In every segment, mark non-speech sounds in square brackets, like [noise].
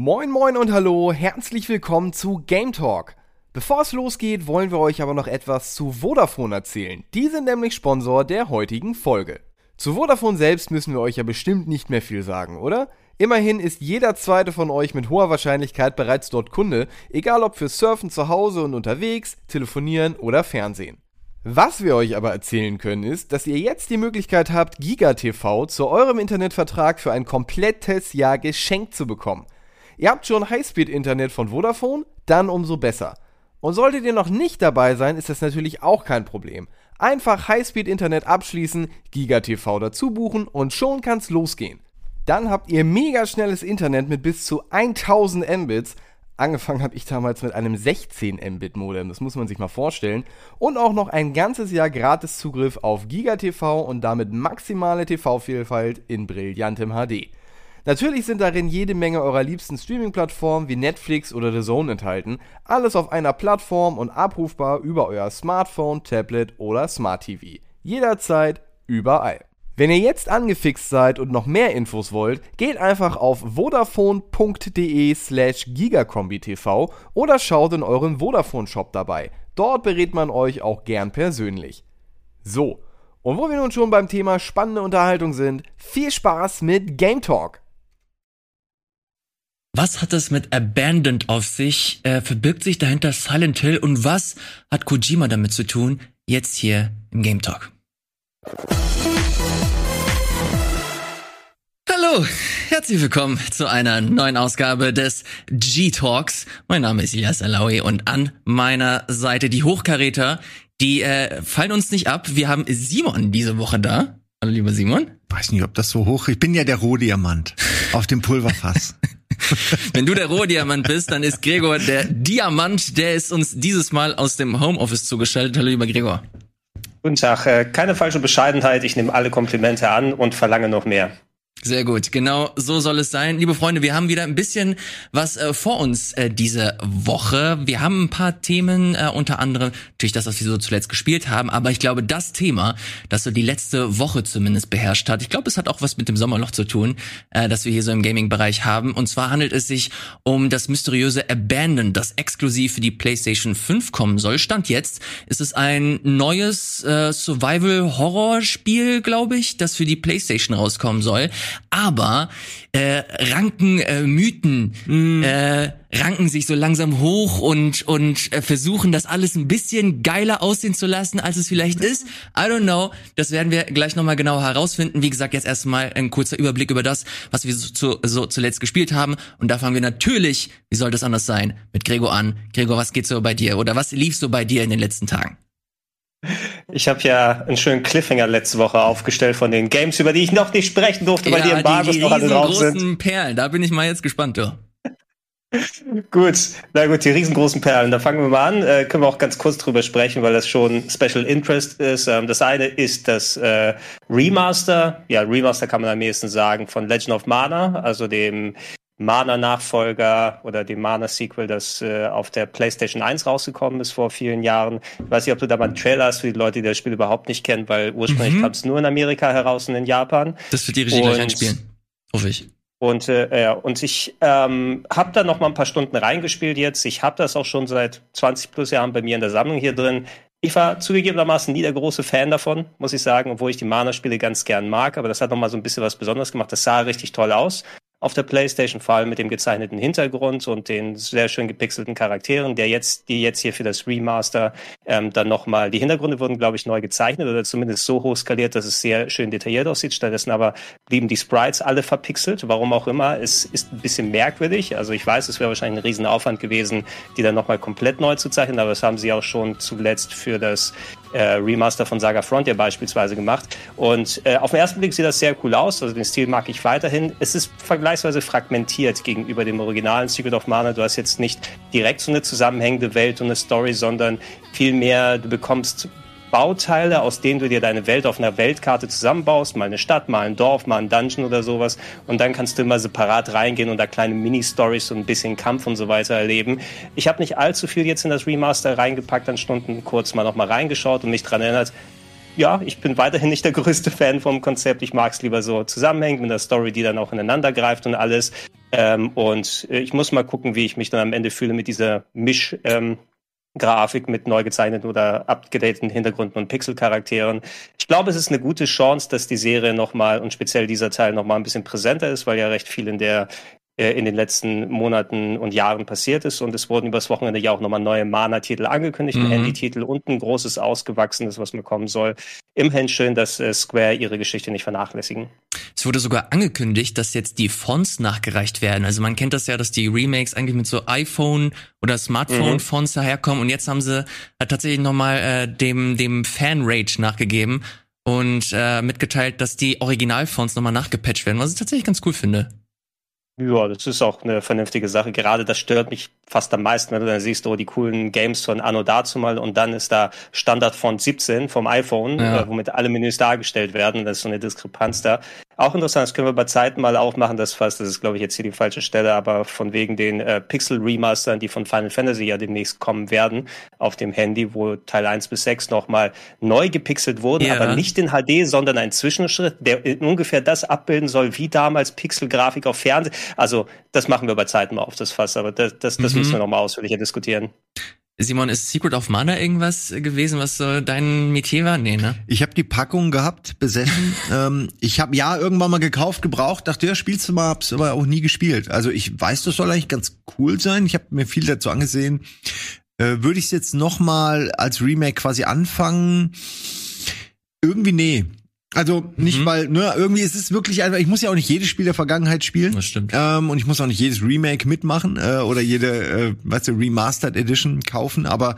Moin moin und hallo, herzlich willkommen zu Game Talk. Bevor es losgeht, wollen wir euch aber noch etwas zu Vodafone erzählen. Die sind nämlich Sponsor der heutigen Folge. Zu Vodafone selbst müssen wir euch ja bestimmt nicht mehr viel sagen, oder? Immerhin ist jeder zweite von euch mit hoher Wahrscheinlichkeit bereits dort Kunde, egal ob für Surfen zu Hause und unterwegs, Telefonieren oder Fernsehen. Was wir euch aber erzählen können, ist, dass ihr jetzt die Möglichkeit habt, GigaTV zu eurem Internetvertrag für ein komplettes Jahr geschenkt zu bekommen. Ihr habt schon Highspeed-Internet von Vodafone? Dann umso besser. Und solltet ihr noch nicht dabei sein, ist das natürlich auch kein Problem. Einfach Highspeed-Internet abschließen, GigaTV dazu buchen und schon kann's losgehen. Dann habt ihr mega schnelles Internet mit bis zu 1000 Mbits. Angefangen habe ich damals mit einem 16 Mbit Modem, das muss man sich mal vorstellen. Und auch noch ein ganzes Jahr gratis Zugriff auf GigaTV und damit maximale TV-Vielfalt in brillantem HD. Natürlich sind darin jede Menge eurer liebsten Streaming-Plattformen wie Netflix oder The Zone enthalten. Alles auf einer Plattform und abrufbar über euer Smartphone, Tablet oder Smart TV. Jederzeit, überall. Wenn ihr jetzt angefixt seid und noch mehr Infos wollt, geht einfach auf vodafone.de slash gigakombi-tv oder schaut in euren Vodafone-Shop dabei. Dort berät man euch auch gern persönlich. So, und wo wir nun schon beim Thema spannende Unterhaltung sind, viel Spaß mit Game Talk! Was hat es mit Abandoned auf sich? Äh, verbirgt sich dahinter Silent Hill? Und was hat Kojima damit zu tun? Jetzt hier im Game Talk. Hallo, herzlich willkommen zu einer neuen Ausgabe des G-Talks. Mein Name ist Elias Alawi und an meiner Seite die Hochkaräter, die äh, fallen uns nicht ab. Wir haben Simon diese Woche da. Hallo, lieber Simon. Weiß nicht, ob das so hoch. Ich bin ja der Rohdiamant auf dem Pulverfass. [laughs] [laughs] Wenn du der Rohdiamant bist, dann ist Gregor der Diamant, der ist uns dieses Mal aus dem Homeoffice zugeschaltet. Hallo, lieber Gregor. Guten Tag. Äh, keine falsche Bescheidenheit. Ich nehme alle Komplimente an und verlange noch mehr. Sehr gut, genau so soll es sein. Liebe Freunde, wir haben wieder ein bisschen was äh, vor uns äh, diese Woche. Wir haben ein paar Themen, äh, unter anderem natürlich das, was wir so zuletzt gespielt haben, aber ich glaube, das Thema, das so die letzte Woche zumindest beherrscht hat, ich glaube, es hat auch was mit dem Sommerloch zu tun, äh, das wir hier so im Gaming-Bereich haben. Und zwar handelt es sich um das mysteriöse Abandon, das exklusiv für die PlayStation 5 kommen soll. Stand jetzt ist es ein neues äh, Survival-Horror-Spiel, glaube ich, das für die PlayStation rauskommen soll aber äh, ranken äh, Mythen mm. äh, ranken sich so langsam hoch und und äh, versuchen das alles ein bisschen geiler aussehen zu lassen, als es vielleicht ist. I don't know. Das werden wir gleich nochmal genau herausfinden. Wie gesagt, jetzt erstmal ein kurzer Überblick über das, was wir so, zu, so zuletzt gespielt haben. Und da fangen wir natürlich, wie soll das anders sein, mit Gregor an. Gregor, was geht so bei dir? Oder was lief so bei dir in den letzten Tagen? Ich habe ja einen schönen Cliffhanger letzte Woche aufgestellt von den Games, über die ich noch nicht sprechen durfte, weil ja, die Embargos noch alle drauf sind. Die riesengroßen Perlen, da bin ich mal jetzt gespannt, du. [laughs] gut, na gut, die riesengroßen Perlen. Da fangen wir mal an. Äh, können wir auch ganz kurz drüber sprechen, weil das schon Special Interest ist. Ähm, das eine ist das äh, Remaster. Ja, Remaster kann man am ehesten sagen von Legend of Mana, also dem Mana-Nachfolger oder dem Mana-Sequel, das äh, auf der PlayStation 1 rausgekommen ist vor vielen Jahren. Ich weiß nicht, ob du da mal einen Trailer hast für die Leute, die das Spiel überhaupt nicht kennen, weil ursprünglich mhm. kam es nur in Amerika heraus und in Japan. Das wird die Regie gleich einspielen. Hoffe ich. Und, äh, ja, und ich ähm, habe da noch mal ein paar Stunden reingespielt jetzt. Ich habe das auch schon seit 20 plus Jahren bei mir in der Sammlung hier drin. Ich war zugegebenermaßen nie der große Fan davon, muss ich sagen, obwohl ich die Mana-Spiele ganz gern mag. Aber das hat noch mal so ein bisschen was Besonderes gemacht. Das sah richtig toll aus auf der PlayStation, vor allem mit dem gezeichneten Hintergrund und den sehr schön gepixelten Charakteren, der jetzt, die jetzt hier für das Remaster ähm, dann nochmal, die Hintergründe wurden, glaube ich, neu gezeichnet oder zumindest so hoch skaliert, dass es sehr schön detailliert aussieht. Stattdessen aber blieben die Sprites alle verpixelt, warum auch immer. Es ist ein bisschen merkwürdig. Also ich weiß, es wäre wahrscheinlich ein Riesenaufwand gewesen, die dann nochmal komplett neu zu zeichnen, aber das haben sie auch schon zuletzt für das äh, Remaster von Saga Frontier beispielsweise gemacht. Und äh, auf den ersten Blick sieht das sehr cool aus. Also den Stil mag ich weiterhin. Es ist vergleichsweise fragmentiert gegenüber dem originalen Secret of Mana. Du hast jetzt nicht direkt so eine zusammenhängende Welt und eine Story, sondern vielmehr du bekommst Bauteile, aus denen du dir deine Welt auf einer Weltkarte zusammenbaust, mal eine Stadt, mal ein Dorf, mal ein Dungeon oder sowas. Und dann kannst du immer separat reingehen und da kleine Mini-Stories und ein bisschen Kampf und so weiter erleben. Ich habe nicht allzu viel jetzt in das Remaster reingepackt an Stunden, kurz mal nochmal reingeschaut und mich dran erinnert, ja, ich bin weiterhin nicht der größte Fan vom Konzept. Ich mag es lieber so zusammenhängend mit der Story, die dann auch ineinander greift und alles. Ähm, und äh, ich muss mal gucken, wie ich mich dann am Ende fühle mit dieser Misch. Ähm, Grafik mit neu gezeichneten oder abgedateten Hintergründen und Pixel-Charakteren. Ich glaube, es ist eine gute Chance, dass die Serie nochmal und speziell dieser Teil nochmal ein bisschen präsenter ist, weil ja recht viel in der in den letzten Monaten und Jahren passiert ist. Und es wurden übers Wochenende ja auch nochmal neue Mana-Titel angekündigt, mhm. ein Handy-Titel und ein großes ausgewachsenes, was mal kommen soll. Immerhin schön, dass äh, Square ihre Geschichte nicht vernachlässigen. Es wurde sogar angekündigt, dass jetzt die Fonts nachgereicht werden. Also man kennt das ja, dass die Remakes eigentlich mit so iPhone oder Smartphone-Fonts mhm. daherkommen. Und jetzt haben sie äh, tatsächlich nochmal äh, dem, dem Fan-Rage nachgegeben und äh, mitgeteilt, dass die Originalfonts nochmal nachgepatcht werden, was ich tatsächlich ganz cool finde. Ja, das ist auch eine vernünftige Sache. Gerade das stört mich fast am meisten, wenn du dann siehst, oh, die coolen Games von Anno dazu mal und dann ist da Standard von 17 vom iPhone, ja. äh, womit alle Menüs dargestellt werden. Das ist so eine Diskrepanz da. Auch interessant, das können wir bei Zeiten mal aufmachen, das fast, das ist glaube ich jetzt hier die falsche Stelle, aber von wegen den äh, Pixel-Remastern, die von Final Fantasy ja demnächst kommen werden, auf dem Handy, wo Teil 1 bis 6 nochmal neu gepixelt wurden, ja. aber nicht in HD, sondern ein Zwischenschritt, der ungefähr das abbilden soll, wie damals Pixel-Grafik auf Fernsehen. Also das machen wir bei Zeiten mal auf das Fass, aber das, das, das mhm. müssen wir nochmal ausführlicher diskutieren. Simon, ist Secret of Mana irgendwas gewesen, was so dein Metier war? Nee, ne? Ich habe die Packung gehabt, besessen. [laughs] ähm, ich habe ja irgendwann mal gekauft, gebraucht, dachte, ja, spielst du mal, hab's aber auch nie gespielt. Also ich weiß, das soll eigentlich ganz cool sein. Ich habe mir viel dazu angesehen. Äh, Würde ich es jetzt noch mal als Remake quasi anfangen? Irgendwie nee. Also nicht mhm. weil, ne, irgendwie ist es wirklich einfach, ich muss ja auch nicht jedes Spiel der Vergangenheit spielen. Das stimmt. Ähm, und ich muss auch nicht jedes Remake mitmachen äh, oder jede, äh, weißt du, Remastered Edition kaufen, aber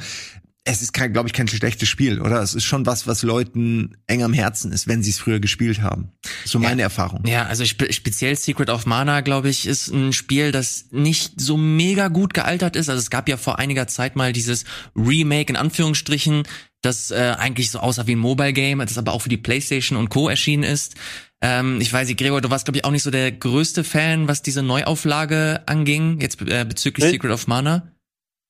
es ist kein, glaube ich, kein schlechtes Spiel, oder? Es ist schon was, was Leuten eng am Herzen ist, wenn sie es früher gespielt haben. So meine ja, Erfahrung. Ja, also spe speziell Secret of Mana, glaube ich, ist ein Spiel, das nicht so mega gut gealtert ist. Also es gab ja vor einiger Zeit mal dieses Remake in Anführungsstrichen, das äh, eigentlich so aussah wie ein Mobile Game, das aber auch für die PlayStation und Co. erschienen ist. Ähm, ich weiß nicht, Gregor, du warst, glaube ich, auch nicht so der größte Fan, was diese Neuauflage anging, jetzt äh, bezüglich nee. Secret of Mana.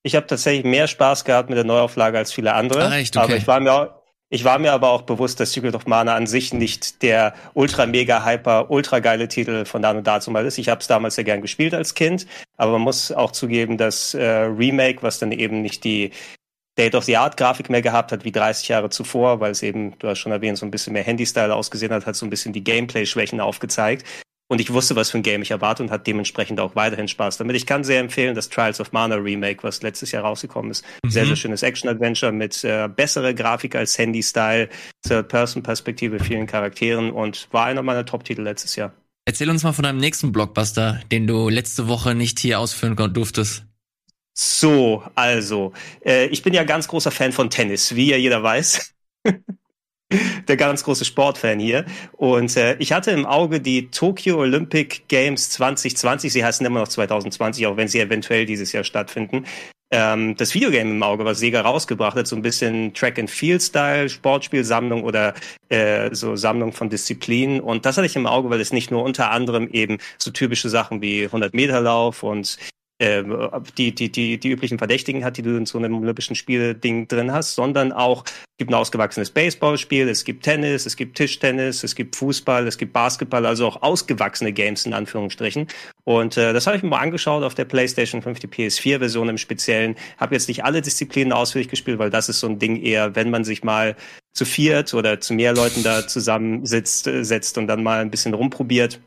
Ich habe tatsächlich mehr Spaß gehabt mit der Neuauflage als viele andere. Ah, echt? Okay. Aber ich war mir auch, ich war mir aber auch bewusst, dass Secret of Mana an sich nicht der ultra mega hyper ultra geile Titel von dann und dazu mal ist. Ich habe es damals sehr gern gespielt als Kind, aber man muss auch zugeben, dass äh, Remake, was dann eben nicht die State-of-the-Art-Grafik mehr gehabt hat wie 30 Jahre zuvor, weil es eben, du hast schon erwähnt, so ein bisschen mehr Handy-Style ausgesehen hat, hat so ein bisschen die Gameplay-Schwächen aufgezeigt. Und ich wusste, was für ein Game ich erwarte und hat dementsprechend auch weiterhin Spaß damit. Ich kann sehr empfehlen, das Trials of Mana Remake, was letztes Jahr rausgekommen ist. Mhm. Sehr, sehr schönes Action-Adventure mit äh, bessere Grafik als Handy-Style, Third-Person-Perspektive, vielen Charakteren und war einer meiner Top-Titel letztes Jahr. Erzähl uns mal von deinem nächsten Blockbuster, den du letzte Woche nicht hier ausführen durftest. So, also, äh, ich bin ja ganz großer Fan von Tennis, wie ja jeder weiß. [laughs] Der ganz große Sportfan hier. Und äh, ich hatte im Auge die Tokyo Olympic Games 2020. Sie heißen immer noch 2020, auch wenn sie eventuell dieses Jahr stattfinden. Ähm, das Videogame im Auge, was Sega rausgebracht hat, so ein bisschen Track-and-Field-Style, Sportspielsammlung oder äh, so Sammlung von Disziplinen. Und das hatte ich im Auge, weil es nicht nur unter anderem eben so typische Sachen wie 100-Meter-Lauf und äh, die, die, die, die üblichen Verdächtigen hat, die du in so einem Olympischen Spiel-Ding drin hast, sondern auch gibt ein ausgewachsenes Baseballspiel, es gibt Tennis, es gibt Tischtennis, es gibt Fußball, es gibt Basketball, also auch ausgewachsene Games in Anführungsstrichen. Und äh, das habe ich mir mal angeschaut auf der PlayStation 5, die PS4-Version im Speziellen. Habe jetzt nicht alle Disziplinen ausführlich gespielt, weil das ist so ein Ding eher, wenn man sich mal zu viert oder zu mehr Leuten da zusammensitzt äh, setzt und dann mal ein bisschen rumprobiert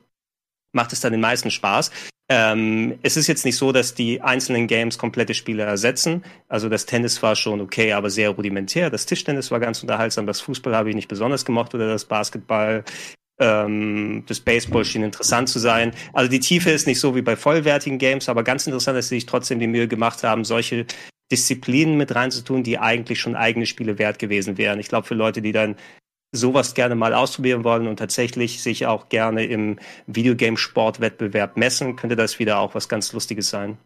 macht es dann den meisten Spaß. Ähm, es ist jetzt nicht so, dass die einzelnen Games komplette Spiele ersetzen. Also das Tennis war schon okay, aber sehr rudimentär. Das Tischtennis war ganz unterhaltsam. Das Fußball habe ich nicht besonders gemocht oder das Basketball. Ähm, das Baseball schien interessant zu sein. Also die Tiefe ist nicht so wie bei vollwertigen Games, aber ganz interessant, dass sie sich trotzdem die Mühe gemacht haben, solche Disziplinen mit reinzutun, die eigentlich schon eigene Spiele wert gewesen wären. Ich glaube, für Leute, die dann sowas gerne mal ausprobieren wollen und tatsächlich sich auch gerne im Videogame-Sportwettbewerb messen, könnte das wieder auch was ganz Lustiges sein.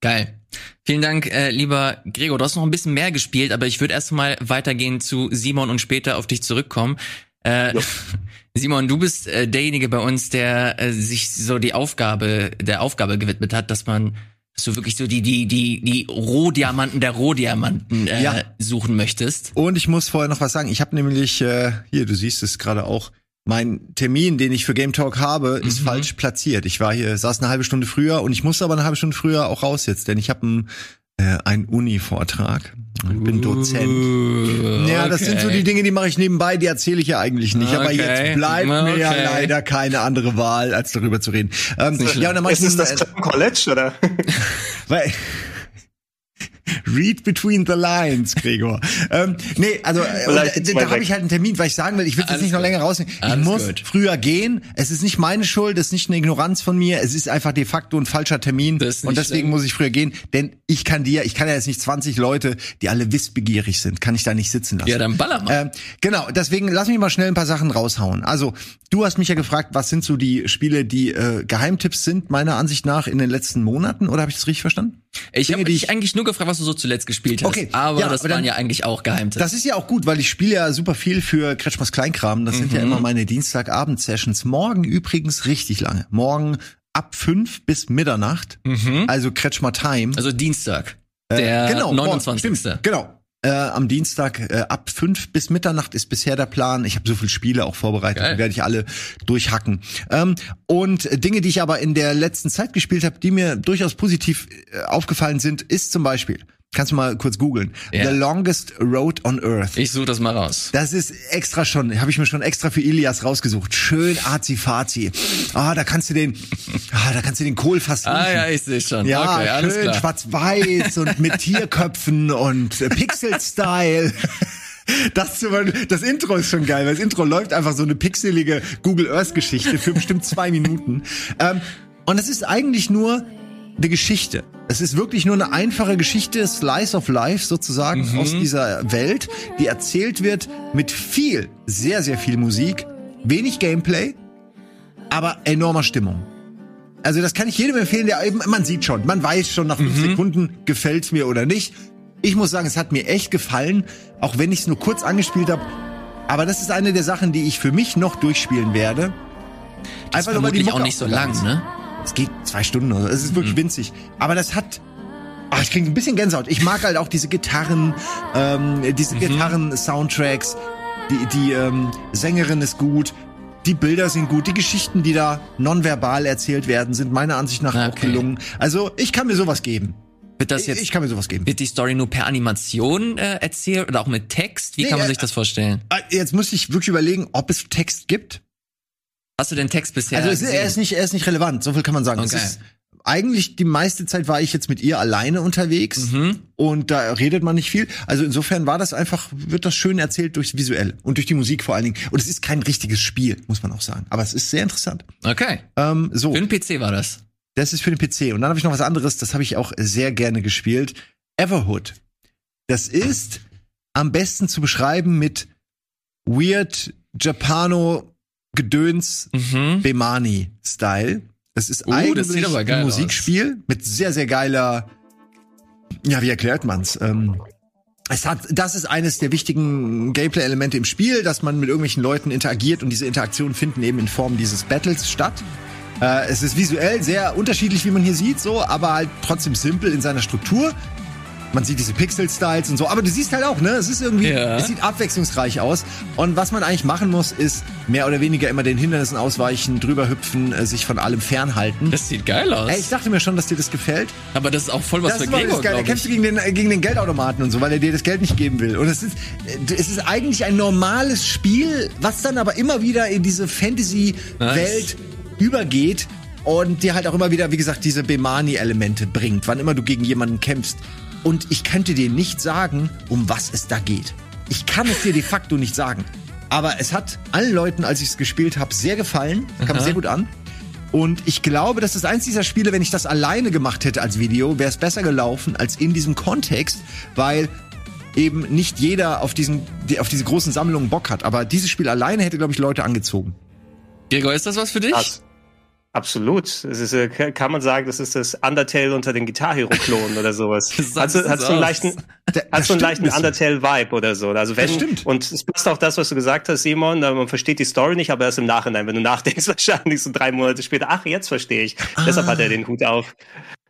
Geil. Vielen Dank, äh, lieber Gregor. Du hast noch ein bisschen mehr gespielt, aber ich würde erst mal weitergehen zu Simon und später auf dich zurückkommen. Äh, [laughs] Simon, du bist äh, derjenige bei uns, der äh, sich so die Aufgabe, der Aufgabe gewidmet hat, dass man so wirklich so die, die, die, die Rohdiamanten der Rohdiamanten äh, Ja. suchen möchtest. Und ich muss vorher noch was sagen. Ich habe nämlich, äh, hier, du siehst es gerade auch, mein Termin, den ich für Game Talk habe, ist Mhm. falsch platziert. Ich war hier, saß eine halbe Stunde früher und ich musste aber eine halbe Stunde früher auch raus jetzt, denn ich habe einen, äh, einen Uni-Vortrag. Ich bin Dozent. Uh, Ja, das sind so die Dinge, die mache ich nebenbei, die erzähle ich ja eigentlich nicht. Aber Okay. jetzt bleibt mir ja Okay. leider keine andere Wahl, als darüber zu reden. Ähm, ja, und dann mach ich Ist es das Clown College oder? weil, Read between the lines, Gregor. ähm, nee, also äh, äh, da habe ich halt einen Termin, weil ich sagen will, ich will jetzt Alles nicht noch gut. länger rausnehmen. Ich Alles muss gut. früher gehen. Es ist nicht meine Schuld, es ist nicht eine Ignoranz von mir. Es ist einfach de facto ein falscher Termin Das und deswegen schlimm. muss ich früher gehen, denn ich kann dir, ich kann ja jetzt nicht 20 Leute, die alle wissbegierig sind, kann ich da nicht sitzen lassen. Ja, dann baller mal. Ähm, genau, deswegen lass mich mal schnell ein paar Sachen raushauen. Also, du hast mich ja gefragt, was sind so die Spiele, die äh, Geheimtipps sind, meiner Ansicht nach, in den letzten Monaten, oder habe ich das richtig verstanden? ich habe dich eigentlich nur gefragt, was du so zuletzt gespielt hast. Okay, aber ja, das aber dann- waren ja eigentlich auch Geheimtipps. Das ist ja auch gut, weil ich spiele ja super viel für Kretschmers Kleinkram. Das sind ja immer meine Dienstagabend-Sessions. Morgen übrigens richtig lange. Morgen ab fünf bis Mitternacht. Also Kretschmer Time. also Dienstag. Der genau, morgen, 29. Stimmt, genau. Äh, am Dienstag äh, ab fünf bis Mitternacht ist bisher der Plan. Ich habe so viele Spiele auch vorbereitet, Geil. die werde ich alle durchhacken. Ähm, und Dinge, die ich aber in der letzten Zeit gespielt habe, die mir durchaus positiv äh, aufgefallen sind, ist zum Beispiel, kannst du mal kurz googeln, Ja. The Longest Road on Earth. Ich suche das mal raus. Das ist extra schon, habe ich mir schon extra für Ilias rausgesucht. Schön azi-fazi. Ah, da kannst du den, [laughs] ah, da kannst du den Kohl fast Ah ja, ich sehe schon. Ja, okay, alles schön schwarz-weiß und mit [laughs] Tierköpfen und äh, Pixel-Style. Das, das Intro ist schon geil, weil das Intro läuft einfach so eine pixelige Google Earth Geschichte für bestimmt zwei Minuten. Ähm, und es ist eigentlich nur eine Geschichte. Es ist wirklich nur eine einfache Geschichte, Slice of Life sozusagen aus dieser Welt, die erzählt wird mit viel, sehr, sehr viel Musik, wenig Gameplay, aber enormer Stimmung. Also das kann ich jedem empfehlen, der eben, man sieht schon, man weiß schon nach fünf Sekunden, gefällt's mir oder nicht. Ich muss sagen, es hat mir echt gefallen, auch wenn ich es nur kurz angespielt habe. Aber das ist eine der Sachen, die ich für mich noch durchspielen werde. Das ist vermutlich auch nicht so lang, ne? Es geht zwei Stunden oder so. Es ist wirklich winzig. Aber das hat. Ach, ich kriege ein bisschen Gänsehaut. Ich mag halt auch diese Gitarren, ähm, diese Gitarren-Soundtracks. Die, die ähm, Sängerin ist gut. Die Bilder sind gut. Die Geschichten, die da nonverbal erzählt werden, sind meiner Ansicht nach auch Okay. gelungen. Also ich kann mir sowas geben. Wird das Ich, jetzt ich kann mir sowas geben. wird die Story nur per Animation äh, erzählt oder auch mit Text? Wie Nee, kann man äh, sich das vorstellen? Ah, Jetzt muss ich wirklich überlegen, ob es Text gibt. Hast du den Text bisher Also es ist, er ist nicht, er ist nicht relevant. So viel kann man sagen. Okay. ist, eigentlich die meiste Zeit war ich jetzt mit ihr alleine unterwegs Mhm. und da redet man nicht viel. Also insofern war das einfach, wird das schön erzählt durchs Visuelle und durch die Musik vor allen Dingen. Und es ist kein richtiges Spiel, muss man auch sagen. Aber es ist sehr interessant. Okay. Ähm, so, Für den PC war das. das ist für den PC. Und dann habe ich noch was anderes, das habe ich auch sehr gerne gespielt. Everhood. Das ist am besten zu beschreiben mit Weird Japano Gedöns Mhm. Bemani-Style. Das ist Uh, eigentlich ein aus. Musikspiel mit sehr, sehr geiler, ja, wie erklärt man's? Ähm, es hat, das ist eines der wichtigen Gameplay-Elemente im Spiel, dass man mit irgendwelchen Leuten interagiert und diese Interaktionen finden eben in Form dieses Battles statt. Äh, es ist visuell sehr unterschiedlich, wie man hier sieht, so, aber halt trotzdem simpel in seiner Struktur. Man sieht diese Pixel-Styles und so, aber du siehst halt auch, ne? Es ist irgendwie, Ja. es sieht abwechslungsreich aus. Und was man eigentlich machen muss, ist mehr oder weniger immer den Hindernissen ausweichen, drüber hüpfen, äh, sich von allem fernhalten. Das sieht geil aus. Ey, ich dachte mir schon, dass dir das gefällt. aber das ist auch voll was das für ist Gregor, das Geile. Da glaub kämpfst du gegen den, äh, gegen den Geldautomaten und so, weil er dir das Geld nicht geben will. Und es ist, äh, es ist eigentlich ein normales Spiel, was dann aber immer wieder in diese Fantasy-Welt übergeht und dir halt auch immer wieder, wie gesagt, diese Bemani-Elemente bringt, wann immer du gegen jemanden kämpfst. Und ich könnte dir nicht sagen, um was es da geht. Ich kann es dir de facto nicht sagen. Aber es hat allen Leuten, als ich es gespielt habe, sehr gefallen. Kam sehr gut an. Und ich glaube, das ist eins dieser Spiele, wenn ich das alleine gemacht hätte als Video, wäre es besser gelaufen als in diesem Kontext, weil eben nicht jeder auf diesen, die- auf diese großen Sammlungen Bock hat. Aber dieses Spiel alleine hätte, glaube ich, Leute angezogen. Gregor, ist das was für dich? Krass. Absolut. Es ist, äh, kann man sagen, das ist das Undertale unter den Guitar Hero Klonen oder sowas. [laughs] Hast du, hast du einen leichten, [laughs] hast du einen leichten Undertale Vibe oder so? Also wenn, Das stimmt. und es passt auch das, was du gesagt hast, Simon, äh, man versteht die Story nicht, aber erst im Nachhinein, wenn du nachdenkst, [laughs] wahrscheinlich so drei Monate später, ach, jetzt verstehe ich. Deshalb hat er den Hut auf.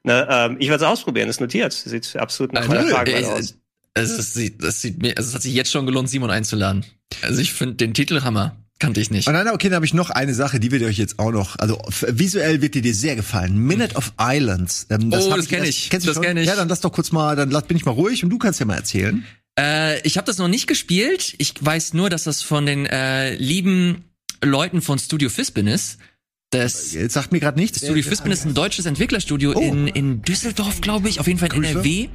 Ne, ähm, ich werde es ausprobieren, ist notiert. Sieht absolut nach meiner Cool. Frage Ey, aus. Es, sieht- das sieht mir, also es hat sich jetzt schon gelohnt, Simon einzuladen. Also ich finde den Titel Hammer. Kannte ich nicht. Und dann, okay, dann habe ich noch eine Sache, die wird euch jetzt auch noch, also visuell wird die dir sehr gefallen. Minute of Islands. Ähm, Oh, hab das kenn ich. Kennst du Das schon? kenn ich. Ja, dann lass doch kurz mal, dann bin ich mal ruhig und du kannst ja mal erzählen. Äh, ich habe das noch nicht gespielt. Ich weiß nur, dass das von den äh, lieben Leuten von Studio Fispin ist. Das Jetzt sagt mir gerade nichts. Studio Fispin ist ein deutsches Entwicklerstudio Oh. in, in Düsseldorf, glaube ich, auf jeden Fall in Grüße. NRW.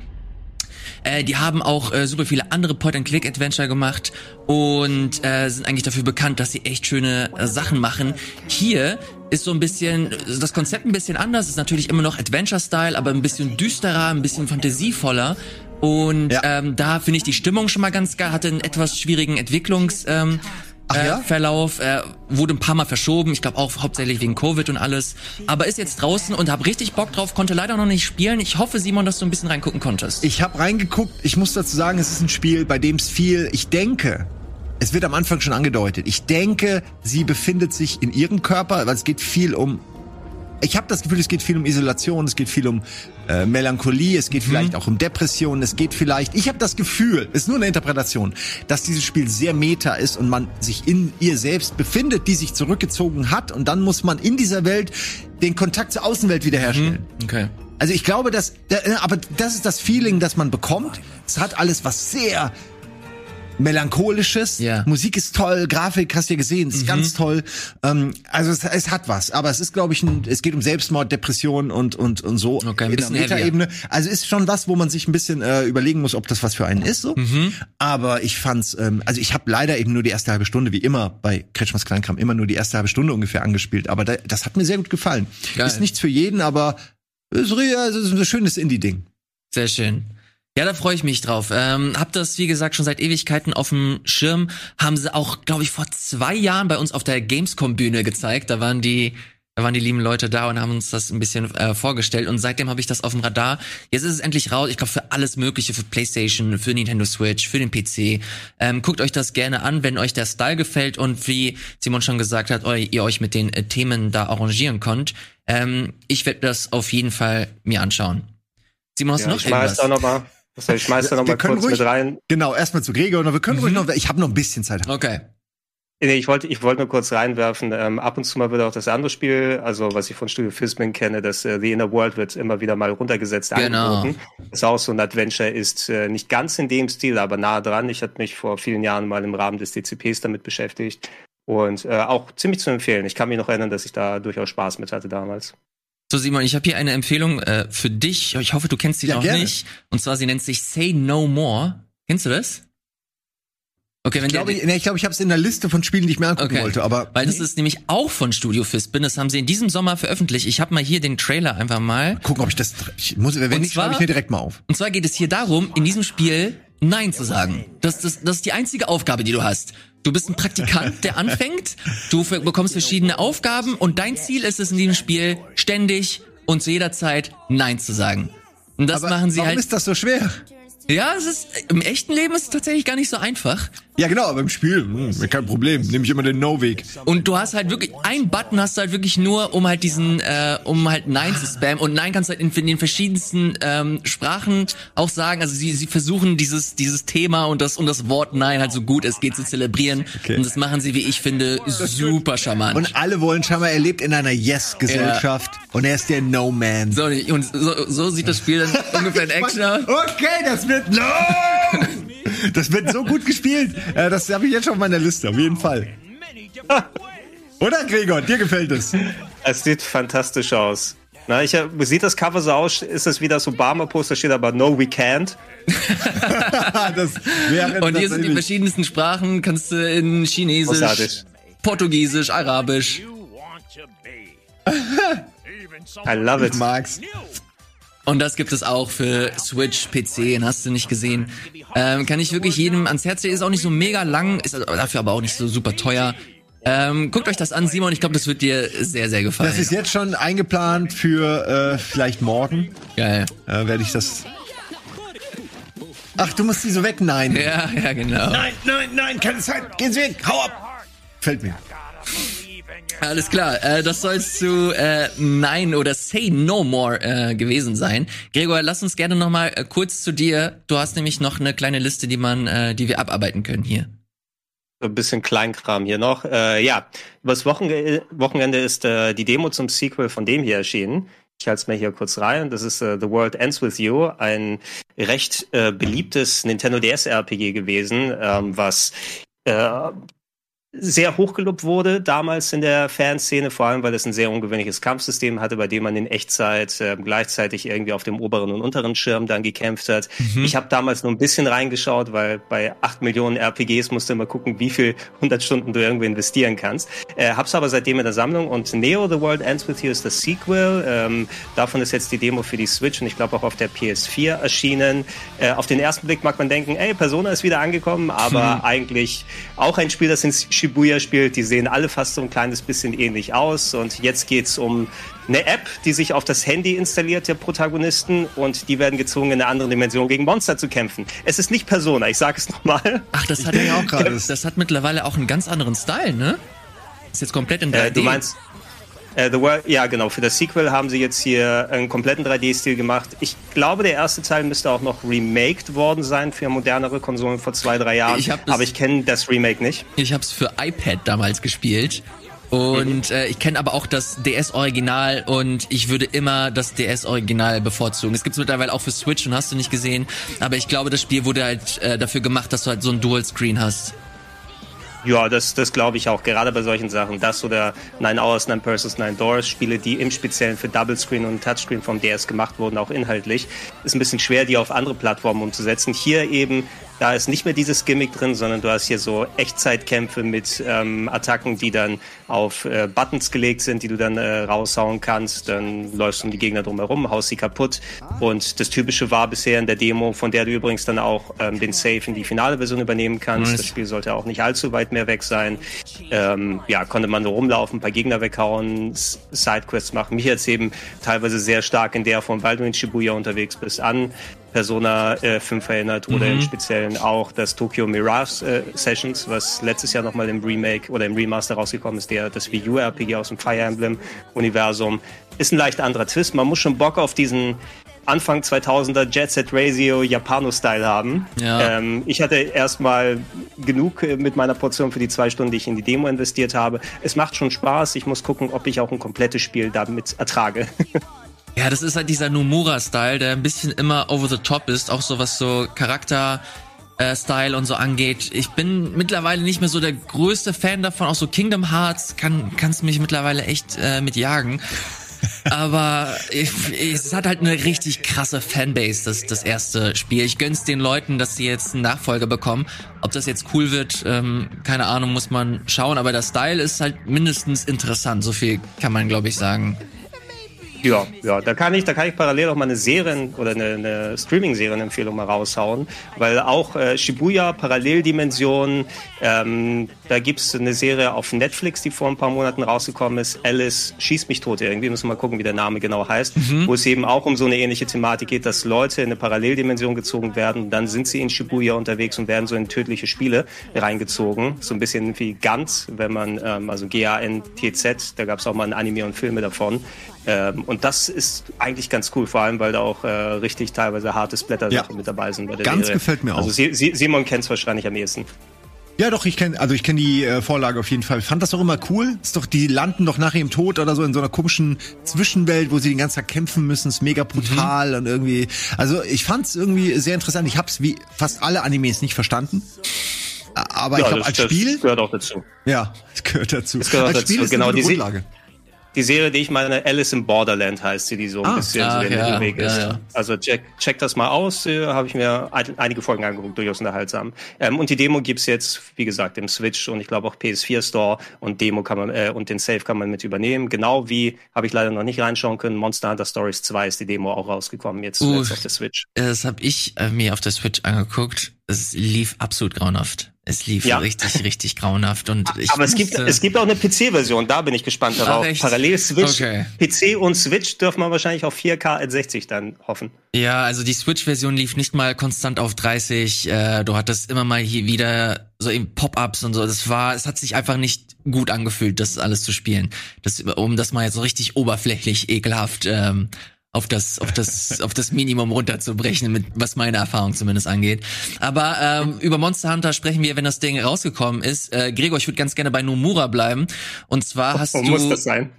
Äh, die haben auch äh, super viele andere Point-and-Click-Adventure gemacht und äh, sind eigentlich dafür bekannt, dass sie echt schöne äh, Sachen machen. Hier ist so ein bisschen, das Konzept ein bisschen anders, ist natürlich immer noch Adventure-Style, aber ein bisschen düsterer, ein bisschen fantasievoller. Und Ja. ähm, da finde ich die Stimmung schon mal ganz geil, hatte einen etwas schwierigen Entwicklungs... Ähm, Ach äh, ja? Verlauf äh, wurde ein paar Mal verschoben, ich glaube auch hauptsächlich wegen Covid und alles, aber ist jetzt draußen und hab richtig Bock drauf, konnte leider noch nicht spielen. Ich hoffe, Simon, dass du ein bisschen reingucken konntest. Ich habe reingeguckt. Ich muss dazu sagen, es ist ein Spiel, bei dem es viel, ich denke, es wird am Anfang schon angedeutet. Ich denke, sie befindet sich in ihrem Körper, weil es geht viel um. Ich habe das Gefühl, es geht viel um Isolation, es geht viel um äh, Melancholie, es geht vielleicht auch um Depressionen, es geht vielleicht. Ich habe das Gefühl, es ist nur eine Interpretation, dass dieses Spiel sehr meta ist und man sich in ihr selbst befindet, die sich zurückgezogen hat und dann muss man in dieser Welt den Kontakt zur Außenwelt wiederherstellen. Okay. Also ich glaube, dass, äh, aber das ist das Feeling, das man bekommt. Es hat alles was sehr melancholisches. Ja. Musik ist toll, Grafik hast du ja gesehen, ist ganz toll. Ähm, also es, es hat was, aber es ist, glaube ich, ein, es geht um Selbstmord, Depression und und und so Okay, ein in der. Metaebene. Also ist schon was, wo man sich ein bisschen äh, überlegen muss, ob das was für einen ist. So. Mhm. Aber ich fand's, ähm, also ich habe leider eben nur die erste halbe Stunde, wie immer bei Kretschmers Kleinkram, immer nur die erste halbe Stunde ungefähr angespielt. Aber da, das hat mir sehr gut gefallen. Geil. Ist nichts für jeden, aber ist, ist ein schönes Indie-Ding. Sehr schön. Ja, da freue ich mich drauf. Ähm, hab das, wie gesagt, schon seit Ewigkeiten auf dem Schirm. Haben sie auch, glaube ich, vor zwei Jahren bei uns auf der Gamescom-Bühne gezeigt. Da waren die, da waren die lieben Leute da und haben uns das ein bisschen äh, vorgestellt. Und seitdem habe ich das auf dem Radar. Jetzt ist es endlich raus. Ich glaube, für alles Mögliche, für PlayStation, für Nintendo Switch, für den PC. Ähm, guckt euch das gerne an, wenn euch der Style gefällt und wie Simon schon gesagt hat, ihr euch mit den äh, Themen da arrangieren könnt. Ähm, ich werde das auf jeden Fall mir anschauen. Simon, hast Ja, du noch ich irgendwas? noch mal, also ich schmeiß da noch Wir mal können kurz ruhig- mit rein. Genau, erstmal zu Gregor. Wir können Mhm. ruhig noch, ich habe noch ein bisschen Zeit. Okay. Nee, ich wollte, ich wollte nur kurz reinwerfen. Ähm, ab und zu mal wird auch das andere Spiel, also was ich von Studio Fisman kenne, das äh, The Inner World wird immer wieder mal runtergesetzt Genau. angeboten. Das auch so ein Adventure ist, äh, nicht ganz in dem Stil, aber nah dran. Ich hatte mich vor vielen Jahren mal im Rahmen des DCPs damit beschäftigt und äh, auch ziemlich zu empfehlen. Ich kann mich noch erinnern, dass ich da durchaus Spaß mit hatte damals. So, Simon, ich habe hier eine Empfehlung äh, für dich. Ich hoffe, du kennst sie Ja, noch gerne. nicht. Und zwar, sie nennt sich Say No More. Kennst du das? Okay, wenn Ich glaube, ich, nee, ich, glaube, ich habe es in der Liste von Spielen, die ich mir angucken Okay. wollte. Aber weil das ist nämlich auch von Studio Fistbin. Das haben sie in diesem Sommer veröffentlicht. Ich habe mal hier den Trailer einfach mal. gucken, ob ich das. Ich muss, wenn Und nicht, schreibe ich mir direkt mal auf. Und zwar geht es hier darum, in diesem Spiel Nein zu sagen. Das, das, das ist die einzige Aufgabe, die du hast. Du bist ein Praktikant, der anfängt, du bekommst verschiedene Aufgaben und dein Ziel ist es in diesem Spiel, ständig und zu jeder Zeit Nein zu sagen. Und das Aber machen sie warum halt. ist das so schwer? Ja, es ist im echten Leben ist es tatsächlich gar nicht so einfach. Ja, genau, aber im Spiel, hm, kein Problem. Nehme ich immer den No-Weg. Und du hast halt wirklich ein Button hast du halt wirklich nur, um halt diesen, äh, um halt Nein zu spammen. Und Nein kannst du halt in, in den verschiedensten ähm, Sprachen auch sagen. Also sie, sie versuchen dieses dieses Thema und das und das Wort Nein halt so gut es geht zu zelebrieren. Okay. Und das machen sie, wie ich finde, super charmant. Und alle wollen scheinbar, er lebt in einer Yes-Gesellschaft und er ist der No-Man. so, und so, so sieht das Spiel dann ungefähr in [laughs] Action aus. Okay, das wird no! [laughs] Das wird so gut gespielt. Äh, Das habe ich jetzt schon auf meiner Liste, auf jeden Fall. [laughs] Oder Gregor, dir gefällt es? Es sieht fantastisch aus. Na, ich, hab- sieht das Cover so aus? Ist es wie das Obama-Poster? Steht aber No, we can't. [laughs] das wäre Und hier sind die verschiedensten Sprachen, kannst du in Chinesisch, Großartig. Portugiesisch, Arabisch. I love it. Max. Und das gibt es auch für Switch, PC, hast du nicht gesehen. Ähm, kann ich wirklich jedem ans Herz legen. Ist auch nicht so mega lang, ist dafür aber auch nicht so super teuer. Ähm, guckt euch das an, Simon. Ich glaube, das wird dir sehr, sehr gefallen. Das ist jetzt schon eingeplant für äh, vielleicht morgen. geil. Äh, Werde ich das. Ach, du musst die so weg? Nein. Ja, ja, genau. Nein, nein, nein, keine Zeit. Gehen Sie weg. Hau ab. Fällt mir. Alles klar, äh, das soll's zu äh, Nein oder Say No More äh, gewesen sein. Gregor, lass uns gerne noch mal äh, kurz zu dir. Du hast nämlich noch eine kleine Liste, die man, äh, die wir abarbeiten können hier. Ein bisschen Kleinkram hier noch. Äh, ja, übers Wochen Wochenende ist äh, die Demo zum Sequel von dem hier erschienen. Ich halte es mir hier kurz rein. Das ist äh, The World Ends With You, ein recht äh, beliebtes Nintendo DS RPG gewesen, ähm, was äh, sehr hochgelobt wurde damals in der Fanszene, vor allem weil es ein sehr ungewöhnliches Kampfsystem hatte, bei dem man in Echtzeit äh, gleichzeitig irgendwie auf dem oberen und unteren Schirm dann gekämpft hat. Mhm. Ich habe damals nur ein bisschen reingeschaut, weil bei acht Millionen RPGs musst du immer gucken, wie viel [laughs] 100 Stunden du irgendwie investieren kannst. Äh, hab's aber seitdem in der Sammlung und Neo The World Ends With You ist das Sequel. Ähm, davon ist jetzt die Demo für die Switch und ich glaube auch auf der PS4 erschienen. Äh, auf den ersten Blick mag man denken, ey, Persona ist wieder angekommen, aber mhm. eigentlich auch ein Spiel, das ins Shibuya spielt. Die sehen alle fast so ein kleines bisschen ähnlich aus. Und jetzt geht's um eine App, die sich auf das Handy installiert, der Protagonisten. Und die werden gezwungen, in einer anderen Dimension gegen Monster zu kämpfen. Es ist nicht Persona, ich sage es nochmal. Ach, das hat ja auch [laughs] gerade. Das hat mittlerweile auch einen ganz anderen Style, ne? Ist jetzt komplett in 3D. Äh, du meinst, äh, The World, ja, genau. Für das Sequel haben sie jetzt hier einen kompletten 3D-Stil gemacht. Ich glaube, der erste Teil müsste auch noch remaked worden sein für modernere Konsolen vor zwei, drei Jahren. Ich aber ich kenne das Remake nicht. Ich habe es für iPad damals gespielt. Und mhm. äh, ich kenne aber auch das DS-Original und ich würde immer das DS-Original bevorzugen. Es gibt's mittlerweile auch für Switch und hast du nicht gesehen. Aber ich glaube, das Spiel wurde halt äh, dafür gemacht, dass du halt so ein Dual-Screen hast. Ja, das, das glaube ich auch. Gerade bei solchen Sachen. Das oder Nine Hours, Nine Persons, Nine Doors, Spiele, die im Speziellen für Double Screen und Touchscreen vom DS gemacht wurden, auch inhaltlich. Ist ein bisschen schwer, die auf andere Plattformen umzusetzen. Hier eben da ist nicht mehr dieses Gimmick drin, sondern du hast hier so Echtzeitkämpfe mit ähm, Attacken, die dann auf äh, Buttons gelegt sind, die du dann äh, raushauen kannst. Dann läufst du um die Gegner drumherum, haust sie kaputt. Und das Typische war bisher in der Demo, von der du übrigens dann auch ähm, den Save in die finale Version übernehmen kannst. Nice. Das Spiel sollte auch nicht allzu weit mehr weg sein. Ähm, ja, konnte man rumlaufen, ein paar Gegner weghauen, Sidequests machen. Mich jetzt eben teilweise sehr stark in der Form, weil du in Shibuya unterwegs bist, an Persona äh, 5 erinnert oder mhm. im Speziellen auch das Tokyo Mirage äh, Sessions, was letztes Jahr nochmal im Remake oder im Remaster rausgekommen ist, der das Wii U RPG aus dem Fire Emblem Universum. Ist ein leicht anderer Twist. Man muss schon Bock auf diesen Anfang 2000er Jet Set Radio Japano-Style haben. Ja. Ähm, ich hatte erstmal genug äh, mit meiner Portion für die zwei Stunden, die ich in die Demo investiert habe. Es macht schon Spaß. Ich muss gucken, ob ich auch ein komplettes Spiel damit ertrage. [laughs] Ja, das ist halt dieser Nomura-Style, der ein bisschen immer over the top ist, auch so was so Charakter äh, Style und so angeht. Ich bin mittlerweile nicht mehr so der größte Fan davon, auch so Kingdom Hearts kann kannst mich mittlerweile echt äh, mit jagen. [laughs] Aber ich, es hat halt eine richtig krasse Fanbase, das, das erste Spiel. Ich gönn's den Leuten, dass sie jetzt einen Nachfolger bekommen. Ob das jetzt cool wird, ähm, keine Ahnung, muss man schauen. Aber der Style ist halt mindestens interessant. So viel kann man, glaube ich, sagen. Ja, ja, da kann ich, da kann ich parallel auch mal eine Serien- oder eine, eine Streaming-Serienempfehlung mal raushauen, weil auch äh, Shibuya, Paralleldimension, ähm, da gibt's eine Serie auf Netflix, die vor ein paar Monaten rausgekommen ist, Alice schießt mich tot irgendwie, müssen wir mal gucken, wie der Name genau heißt, mhm. wo es eben auch um so eine ähnliche Thematik geht, dass Leute in eine Paralleldimension gezogen werden, dann sind sie in Shibuya unterwegs und werden so in tödliche Spiele reingezogen, so ein bisschen wie Ganz, wenn man, ähm, also G-A-N-T-Z, da gab's auch mal ein Anime und Filme davon, ähm, und das ist eigentlich ganz cool, vor allem, weil da auch äh, richtig teilweise harte Splatter-Sachen ja. mit dabei sind. Bei der ganz Serie. gefällt mir also auch. Also Simon kennt es wahrscheinlich am ehesten. Ja, doch, ich kenne, also ich kenne die äh, Vorlage auf jeden Fall. Ich fand das doch immer cool. Ist doch, die landen doch nach ihrem Tod oder so in so einer komischen Zwischenwelt, wo sie den ganzen Tag kämpfen müssen. Ist mega brutal mhm. und irgendwie. Also ich fand's irgendwie sehr interessant. Ich hab's wie fast alle Animes nicht verstanden. Aber ja, ich glaube, als Spiel. Das gehört auch dazu. Ja, [laughs] das gehört dazu. Das gehört als dazu. Spiel ist genau, die Grundlage die Serie, die ich meine, Alice in Borderland heißt sie, die so ein ah, bisschen ah, so der ja, Mittelweg ist. Ja, ja. Also check, check das mal aus, äh, habe ich mir ein, einige Folgen angeguckt, durchaus unterhaltsam. Ähm, und die Demo gibt's jetzt, wie gesagt, im Switch und ich glaube auch PS4 Store und Demo kann man äh, und den Save kann man mit übernehmen. Genau wie, habe ich leider noch nicht reinschauen können, Monster Hunter Stories 2 ist die Demo auch rausgekommen, jetzt, uh, auf der Switch. Das habe ich äh, mir auf der Switch angeguckt. Es lief absolut grauenhaft. Es lief Ja. richtig, richtig grauenhaft und ich Aber es gibt, es gibt auch eine PC-Version, da bin ich gespannt darauf. echt? Parallel Switch, Okay. PC und Switch dürfen wir wahrscheinlich auf 4K at 60 dann hoffen. Ja, also die Switch-Version lief nicht mal konstant auf 30. Äh, du hattest immer mal hier wieder so eben Pop-ups und so. Das war, es hat sich einfach nicht gut angefühlt, das alles zu spielen. Das, um das mal jetzt so richtig oberflächlich ekelhaft ähm, auf das, auf das, auf das Minimum runterzubrechen, mit was meine Erfahrung zumindest angeht. Aber ähm, über Monster Hunter sprechen wir, wenn das Ding rausgekommen ist. Äh, Gregor, ich würde ganz gerne bei Nomura bleiben. Und zwar hast Wo du muss das sein?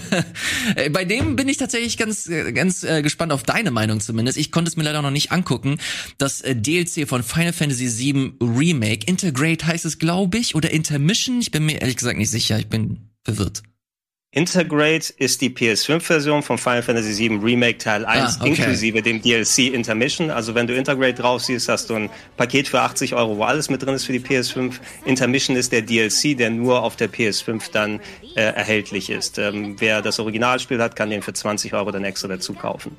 [laughs] äh, Bei dem bin ich tatsächlich ganz, ganz äh, gespannt auf deine Meinung zumindest. Ich konnte es mir leider noch nicht angucken. Das äh, DLC von Final Fantasy VII Remake, Integrate heißt es, glaube ich, oder Intermission. Ich bin mir ehrlich gesagt nicht sicher. Ich bin verwirrt. Integrate ist die PS5-Version von Final Fantasy VII Remake Teil 1 Ah, okay. inklusive dem DLC Intermission. Also wenn du Integrate drauf siehst, hast du ein Paket für 80 Euro, wo alles mit drin ist für die PS5. Intermission ist der DLC, der nur auf der PS5 dann äh, erhältlich ist. Ähm, wer das Originalspiel hat, kann den für 20 Euro dann extra dazu kaufen.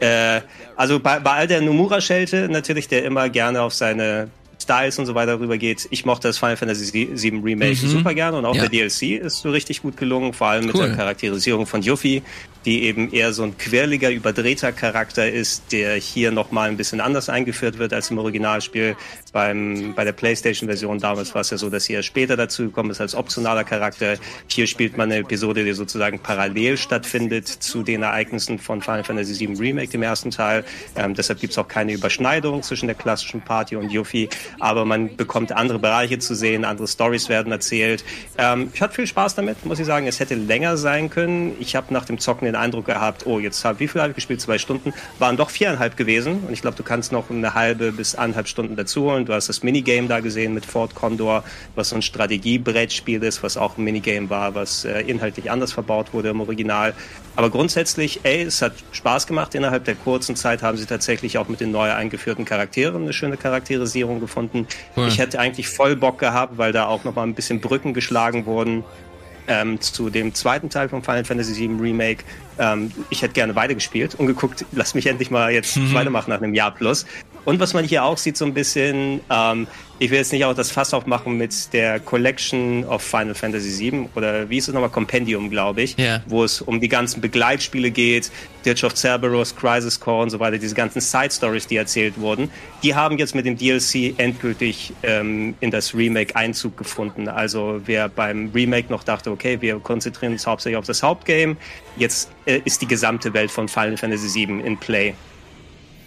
Äh, also bei, bei all der Nomura-Schelte natürlich, der immer gerne auf seine Styles und so weiter rübergeht. Ich mochte das Final Fantasy VII Remake super gerne und auch Ja. der DLC ist so richtig gut gelungen, vor allem mit Cool. der Charakterisierung von Yuffie, die eben eher so ein quirliger, überdrehter Charakter ist, der hier nochmal ein bisschen anders eingeführt wird als im Originalspiel. Beim, bei der PlayStation-Version damals war es ja so, dass sie erst später dazu gekommen ist als optionaler Charakter. Hier spielt man eine Episode, die sozusagen parallel stattfindet zu den Ereignissen von Final Fantasy VII Remake, dem ersten Teil. Ähm, deshalb gibt es auch keine Überschneidung zwischen der klassischen Party und Yuffie, aber man bekommt andere Bereiche zu sehen, andere Stories werden erzählt. Ähm, ich hatte viel Spaß damit, muss ich sagen. Es hätte länger sein können. Ich habe nach dem Zocken den Eindruck gehabt, oh, jetzt habe wie viel habe ich gespielt? Zwei Stunden. Waren doch viereinhalb gewesen. Und ich glaube, du kannst noch eine halbe bis anderthalb Stunden dazu holen. Du hast das Minigame da gesehen mit Fort Condor, was so ein Strategiebrettspiel ist, was auch ein Minigame war, was äh, inhaltlich anders verbaut wurde im Original. Aber grundsätzlich, ey, es hat Spaß gemacht. Innerhalb der kurzen Zeit haben sie tatsächlich auch mit den neu eingeführten Charakteren eine schöne Charakterisierung gefunden. Cool. Ich hätte eigentlich voll Bock gehabt, weil da auch noch mal ein bisschen Brücken geschlagen wurden ähm, zu dem zweiten Teil von Final Fantasy VII Remake. Ähm, ich hätte gerne weitergespielt und geguckt, lass mich endlich mal jetzt weitermachen nach einem Jahr plus. Und was man hier auch sieht, so ein bisschen, ähm, ich will jetzt nicht auch das Fass aufmachen mit der Collection of Final Fantasy VII oder wie ist es nochmal, Compendium, glaube ich, Ja. wo es um die ganzen Begleitspiele geht, Dirge of Cerberus, Crisis Core und so weiter, diese ganzen Side-Stories, die erzählt wurden, die haben jetzt mit dem DLC endgültig ähm, in das Remake Einzug gefunden. Also wer beim Remake noch dachte, okay, wir konzentrieren uns hauptsächlich auf das Hauptgame, jetzt äh, ist die gesamte Welt von Final Fantasy VII in Play.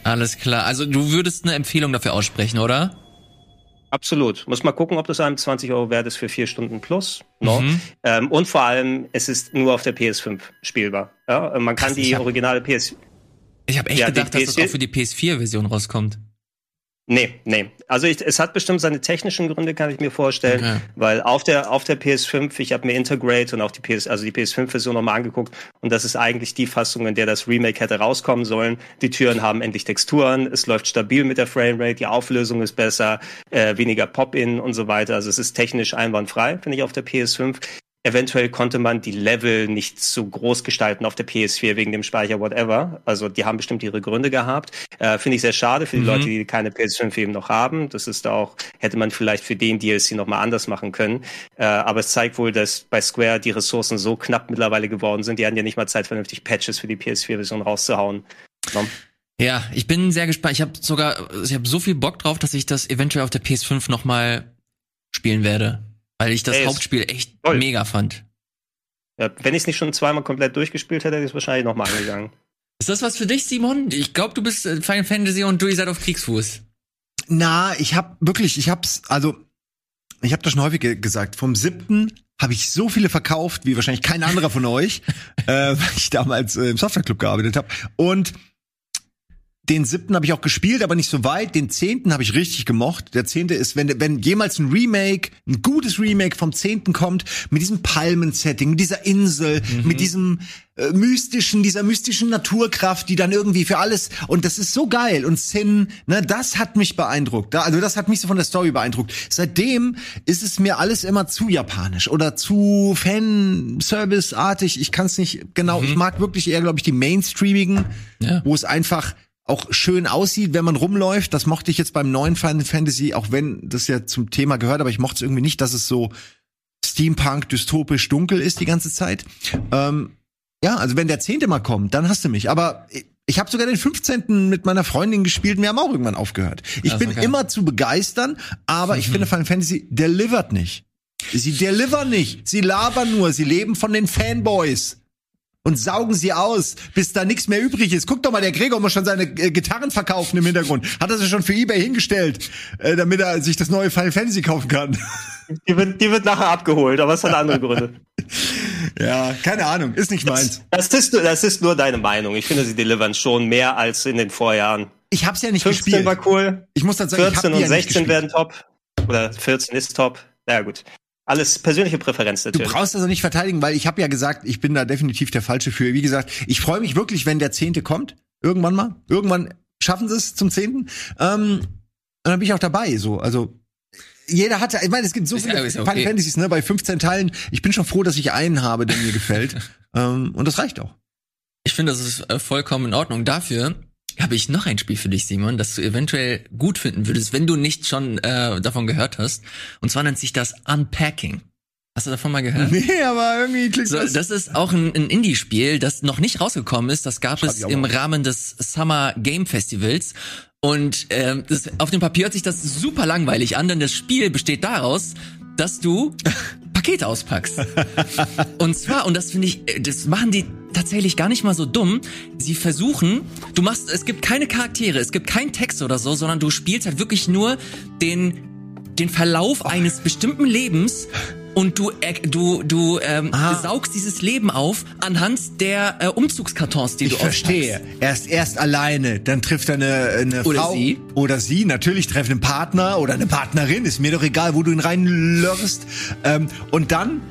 Alles klar. Also du würdest eine Empfehlung dafür aussprechen, oder? Absolut. Muss mal gucken, ob das einem 20 Euro wert ist für vier Stunden plus. No? Mhm. Ähm, und vor allem, es ist nur auf der PS5 spielbar. Ja? Man kann Krass, die originale PS... Ich habe echt Ja, gedacht, dass das PS4 auch für die PS4-Version rauskommt. Nee, nee. Also ich, es hat bestimmt seine technischen Gründe, kann ich mir vorstellen, Okay. weil auf der auf der PS5, ich habe mir Integrate und auch die PS, also die PS5-Version nochmal angeguckt und das ist eigentlich die Fassung, in der das Remake hätte rauskommen sollen. Die Türen haben endlich Texturen, es läuft stabil mit der Framerate, die Auflösung ist besser, äh, weniger Pop-in und so weiter. Also es ist technisch einwandfrei, finde ich, auf der PS5. Eventuell konnte man die Level nicht so groß gestalten auf der PS4 wegen dem Speicher, whatever. Also die haben bestimmt ihre Gründe gehabt. Äh, Finde ich sehr schade für die Mhm. Leute, die keine PS5 eben noch haben. Das ist auch, hätte man vielleicht für den DLC nochmal anders machen können. Äh, aber es zeigt wohl, dass bei Square die Ressourcen so knapp mittlerweile geworden sind, die hatten ja nicht mal Zeit, vernünftig Patches für die PS4-Version rauszuhauen. No? Ja, ich bin sehr gespannt. Ich habe sogar, ich habe so viel Bock drauf, dass ich das eventuell auf der PS5 noch mal spielen werde, weil ich das Ey, Hauptspiel echt toll. mega fand. Ja, wenn ich es nicht schon zweimal komplett durchgespielt hätte, hätte ich es wahrscheinlich nochmal angegangen. Ist das was für dich, Simon? Ich glaube, du bist äh, Final Fantasy und du ihr seid auf Kriegsfuß. Na, ich hab wirklich, ich hab's, also ich habe das schon häufig ge- gesagt, vom siebten habe ich so viele verkauft, wie wahrscheinlich kein anderer von euch, [laughs] äh, weil ich damals äh, im Softwareclub gearbeitet habe. Und den siebten habe ich auch gespielt, aber nicht so weit. Den zehnten habe ich richtig gemocht. Der zehnte ist, wenn, wenn jemals ein Remake, ein gutes Remake vom zehnten kommt, mit diesem Palmensetting, mit dieser Insel, mit diesem äh, mystischen, dieser mystischen Naturkraft, die dann irgendwie für alles und das ist so geil und Sin, ne, das hat mich beeindruckt. Da- Also das hat mich so von der Story beeindruckt. Seitdem ist es mir alles immer zu japanisch oder zu Fanservice-artig. Ich kann es nicht genau. Ich mag wirklich eher, glaube ich, die mainstreamigen, Ja. wo es einfach auch schön aussieht, wenn man rumläuft. Das mochte ich jetzt beim neuen Final Fantasy, auch wenn das ja zum Thema gehört, aber ich mochte es irgendwie nicht, dass es so Steampunk, dystopisch, dunkel ist die ganze Zeit. Ähm, ja, also wenn der zehnte mal kommt, dann hast du mich. Aber ich habe sogar den 15. mit meiner Freundin gespielt und wir haben auch irgendwann aufgehört. Ich bin okay. immer zu begeistern, aber ich finde Final Fantasy delivert nicht. Sie delivern nicht. Sie labern nur. Sie leben von den Fanboys. Und saugen sie aus, bis da nichts mehr übrig ist. Guck doch mal, der Gregor muss schon seine äh, Gitarren verkaufen im Hintergrund. Hat er sie schon für Ebay hingestellt, äh, damit er sich das neue Final Fantasy kaufen kann. Die wird, die wird nachher abgeholt, aber es hat andere Gründe. [laughs] ja, keine Ahnung, ist nicht meins. Das ist, nur- das ist nur deine Meinung. Ich finde, sie delivern schon mehr als in den Vorjahren. Ich hab's ja nicht 15 gespielt. war cool, Ich muss dann sagen, ich 14 hab die und ja nicht 16 gespielt. werden top. Oder 14 ist top. Na ja, gut. Alles persönliche Präferenz Du natürlich. brauchst also nicht verteidigen, weil ich habe ja gesagt, ich bin da definitiv der Falsche für. Wie gesagt, ich freue mich wirklich, wenn der Zehnte kommt. Irgendwann mal. Irgendwann schaffen sie es zum Zehnten. Ähm, und dann bin ich auch dabei. So, also jeder hatte, ich meine, es gibt so viele Final okay. Fantasies, ne, bei 15 Teilen. Ich bin schon froh, dass ich einen habe, der mir gefällt. [laughs] ähm, und das reicht auch. Ich finde, das ist äh, vollkommen in Ordnung. Dafür habe ich noch ein Spiel für dich, Simon, das du eventuell gut finden würdest, wenn du nicht schon äh, davon gehört hast. Und zwar nennt sich das Unpacking. Hast du davon mal gehört? Nee, aber irgendwie klingt So, das ist auch ein, ein Indie-Spiel, das noch nicht rausgekommen ist. Das gab es ich auch im. Rahmen des Summer Game Festivals. Und ähm, das, auf dem Papier hört sich das super langweilig an, denn das Spiel besteht daraus, dass du [laughs] Pakete auspackst. und zwar, und das finde ich, äh, das machen die tatsächlich gar nicht mal so dumm. Sie versuchen, du machst, es gibt keine Charaktere, es gibt keinen Text oder so, sondern du spielst halt wirklich nur den den Verlauf eines bestimmten Lebens und du äh, du du ähm, Ah. saugst dieses Leben auf anhand der äh, Umzugskartons, die Ich du verstehe. Er ist erst alleine, dann trifft er eine, eine Oder Frau. sie. Oder sie, natürlich treffen einen Partner oder eine Partnerin, ist mir doch egal, wo du ihn reinlörst. Ähm, und dann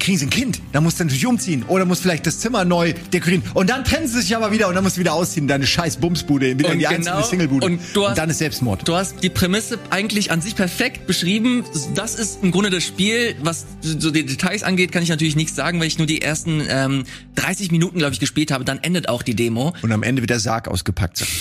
kriegen sie ein Kind. Da musst du natürlich umziehen. Oder musst vielleicht das Zimmer neu dekorieren. Und dann trennen sie sich aber wieder und dann musst du wieder ausziehen. Deine scheiß Bumsbude, wieder Und in die genau- einzelne Singlebude. und du hast- dann ist Selbstmord. Du hast die Prämisse eigentlich an sich perfekt beschrieben. Das ist im Grunde das Spiel. Was so die Details angeht, kann ich natürlich nichts sagen, weil ich nur die ersten ähm, 30 Minuten, glaube ich, gespielt habe. Dann endet auch die Demo. Und am Ende wird der Sarg ausgepackt. [laughs]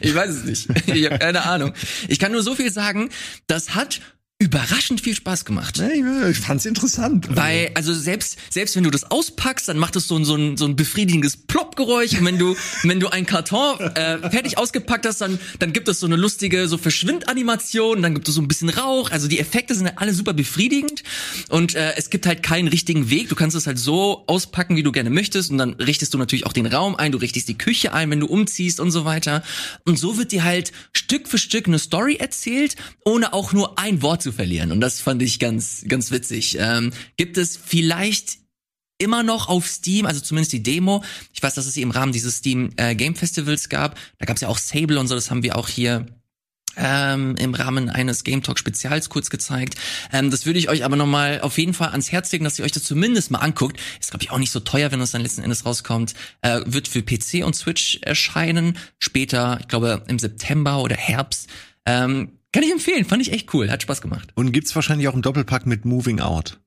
Ich weiß es nicht. Ich habe keine Ahnung. Ich kann nur so viel sagen, das hat überraschend viel Spaß gemacht. Nee, Ich fand's interessant. Weil, also selbst, selbst wenn du das auspackst, dann macht es so ein, so ein, so ein befriedigendes Plopp-Geräusch. Und wenn du, [laughs] wenn du einen Karton äh, fertig ausgepackt hast, dann, dann gibt es so eine lustige so Verschwindanimation, dann gibt es so ein bisschen Rauch. Also die Effekte sind alle super befriedigend. Und äh, es gibt halt keinen richtigen Weg. Du kannst es halt so auspacken, wie du gerne möchtest. Und dann richtest du natürlich auch den Raum ein, du richtest die Küche ein, wenn du umziehst und so weiter. Und so wird dir halt Stück für Stück eine Story erzählt, ohne auch nur ein Wort zu verlieren. Und das fand ich ganz, ganz witzig. Ähm, gibt es vielleicht immer noch auf Steam, also zumindest die Demo. Ich weiß, dass es sie im Rahmen dieses Steam äh, Game Festivals gab. Da gab es ja auch Sable und so, das haben wir auch hier ähm, im Rahmen eines Game Talk Spezials kurz gezeigt. Ähm, das würde ich euch aber nochmal auf jeden Fall ans Herz legen, dass ihr euch das zumindest mal anguckt. Ist, glaube ich, auch nicht so teuer, wenn es dann letzten Endes rauskommt. Äh, wird für PC und Switch erscheinen. Später, ich glaube, im September oder Herbst. Ähm, kann ich empfehlen, fand ich echt cool, hat Spaß gemacht. Und gibt's wahrscheinlich auch einen Doppelpack mit Moving Out.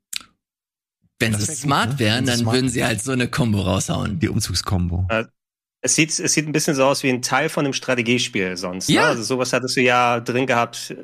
Wenn Das sie wär gut, smart ne? wären, dann smart würden sie halt so eine Combo raushauen. Die Umzugskombo. Es sieht, es sieht ein bisschen so aus wie ein Teil von einem Strategiespiel sonst. Ja. Ne? Also sowas hattest du ja drin gehabt.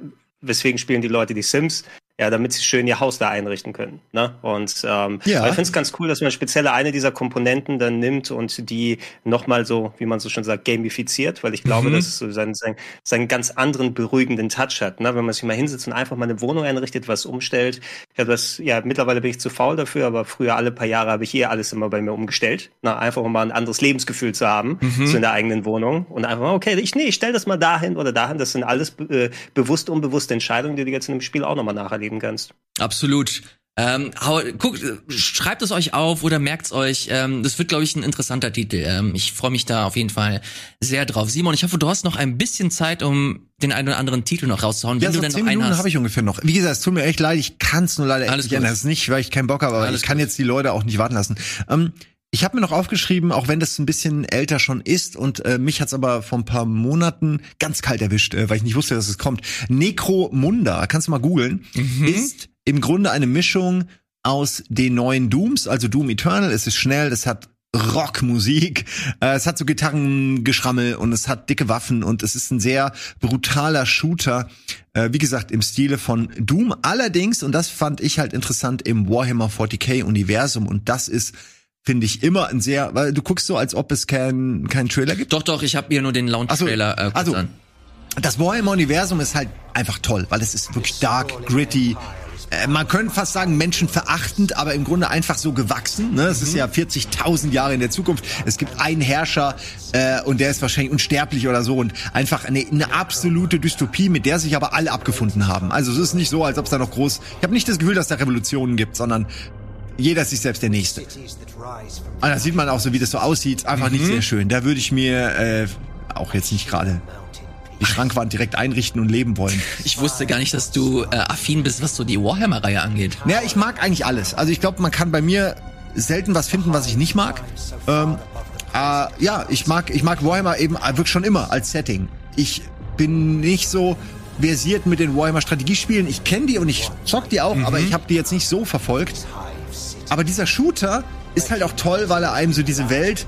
Weswegen spielen die Leute die Sims? Ja, damit sie schön ihr Haus da einrichten können. Ne? Und ähm, Ja. ich finde es ganz cool, dass man speziell eine dieser Komponenten dann nimmt und die nochmal so, wie man so schon sagt, gamifiziert, weil ich glaube, Mhm. dass es so seinen, seinen, seinen ganz anderen beruhigenden Touch hat. Ne? Wenn man sich mal hinsetzt und einfach mal eine Wohnung einrichtet, was umstellt. Ja, das, ja, mittlerweile bin ich zu faul dafür, aber früher alle paar Jahre habe ich eh alles immer bei mir umgestellt. Na, einfach um mal ein anderes Lebensgefühl zu haben, Mhm. so in der eigenen Wohnung. Und einfach mal, okay, ich, nee, ich stell das mal dahin oder dahin. Das sind alles äh, bewusst, unbewusste Entscheidungen, die du jetzt in dem Spiel auch nochmal nacherleben kannst. Absolut. Ähm, hau, guckt, äh, schreibt es euch auf oder merkt's euch. Ähm, das wird, glaube ich, ein interessanter Titel. Ähm, ich freue mich da auf jeden Fall sehr drauf. Simon, ich hoffe, du hast noch ein bisschen Zeit, um den einen oder anderen Titel noch rauszuhauen, Ja, wenn so du denn zehn noch Minuten habe ich ungefähr noch. Wie gesagt, es tut mir echt leid, ich kann es nur leider echt Alles nicht ändern. Das ist nicht, weil ich keinen Bock habe, aber Alles ich kann gut. jetzt die Leute auch nicht warten lassen. Ähm, ich habe mir noch aufgeschrieben, auch wenn das ein bisschen älter schon ist und äh, mich hat's aber vor ein paar Monaten ganz kalt erwischt, äh, weil ich nicht wusste, dass es kommt. Necromunda, kannst du mal googeln, Mhm. ist im Grunde eine Mischung aus den neuen Dooms, also Doom Eternal. Es ist schnell, es hat Rockmusik. Äh, es hat so Gitarrengeschrammel und es hat dicke Waffen und es ist ein sehr brutaler Shooter. Äh, wie gesagt, im Stile von Doom. Allerdings, und das fand ich halt interessant, im Warhammer 40k Universum. Und das ist finde ich immer ein sehr, weil du guckst so, als ob es keinen keinen Trailer gibt. Doch, doch, ich habe hier nur den Launch-Trailer äh, kurz also, an. Das Warhammer-Universum ist halt einfach toll, weil es ist wirklich dark, gritty. Äh, man könnte fast sagen menschenverachtend, aber im Grunde einfach so gewachsen. Ne? Es ist ja 40.000 Jahre in der Zukunft. Es gibt einen Herrscher äh, und der ist wahrscheinlich unsterblich oder so und einfach eine, eine absolute Dystopie, mit der sich aber alle abgefunden haben. Also es ist nicht so, als ob es da noch groß. Ich habe nicht das Gefühl, dass da Revolutionen gibt, sondern jeder ist sich selbst der Nächste. Und da sieht man auch so, wie das so aussieht. Einfach nicht sehr schön. Da würde ich mir äh, auch jetzt nicht gerade die Schrankwand direkt einrichten und leben wollen. Ich wusste gar nicht, dass du äh, affin bist, was so die Warhammer-Reihe angeht. Naja, ich mag eigentlich alles. Also ich glaube, man kann bei mir selten was finden, was ich nicht mag. Ähm, äh, ja, ich mag, ich mag Warhammer eben äh, wirklich schon immer als Setting. Ich bin nicht so versiert mit den Warhammer Strategiespielen. Ich kenne die und ich zock die auch, aber ich habe die jetzt nicht so verfolgt. Aber dieser Shooter ist halt auch toll, weil er einem so diese Welt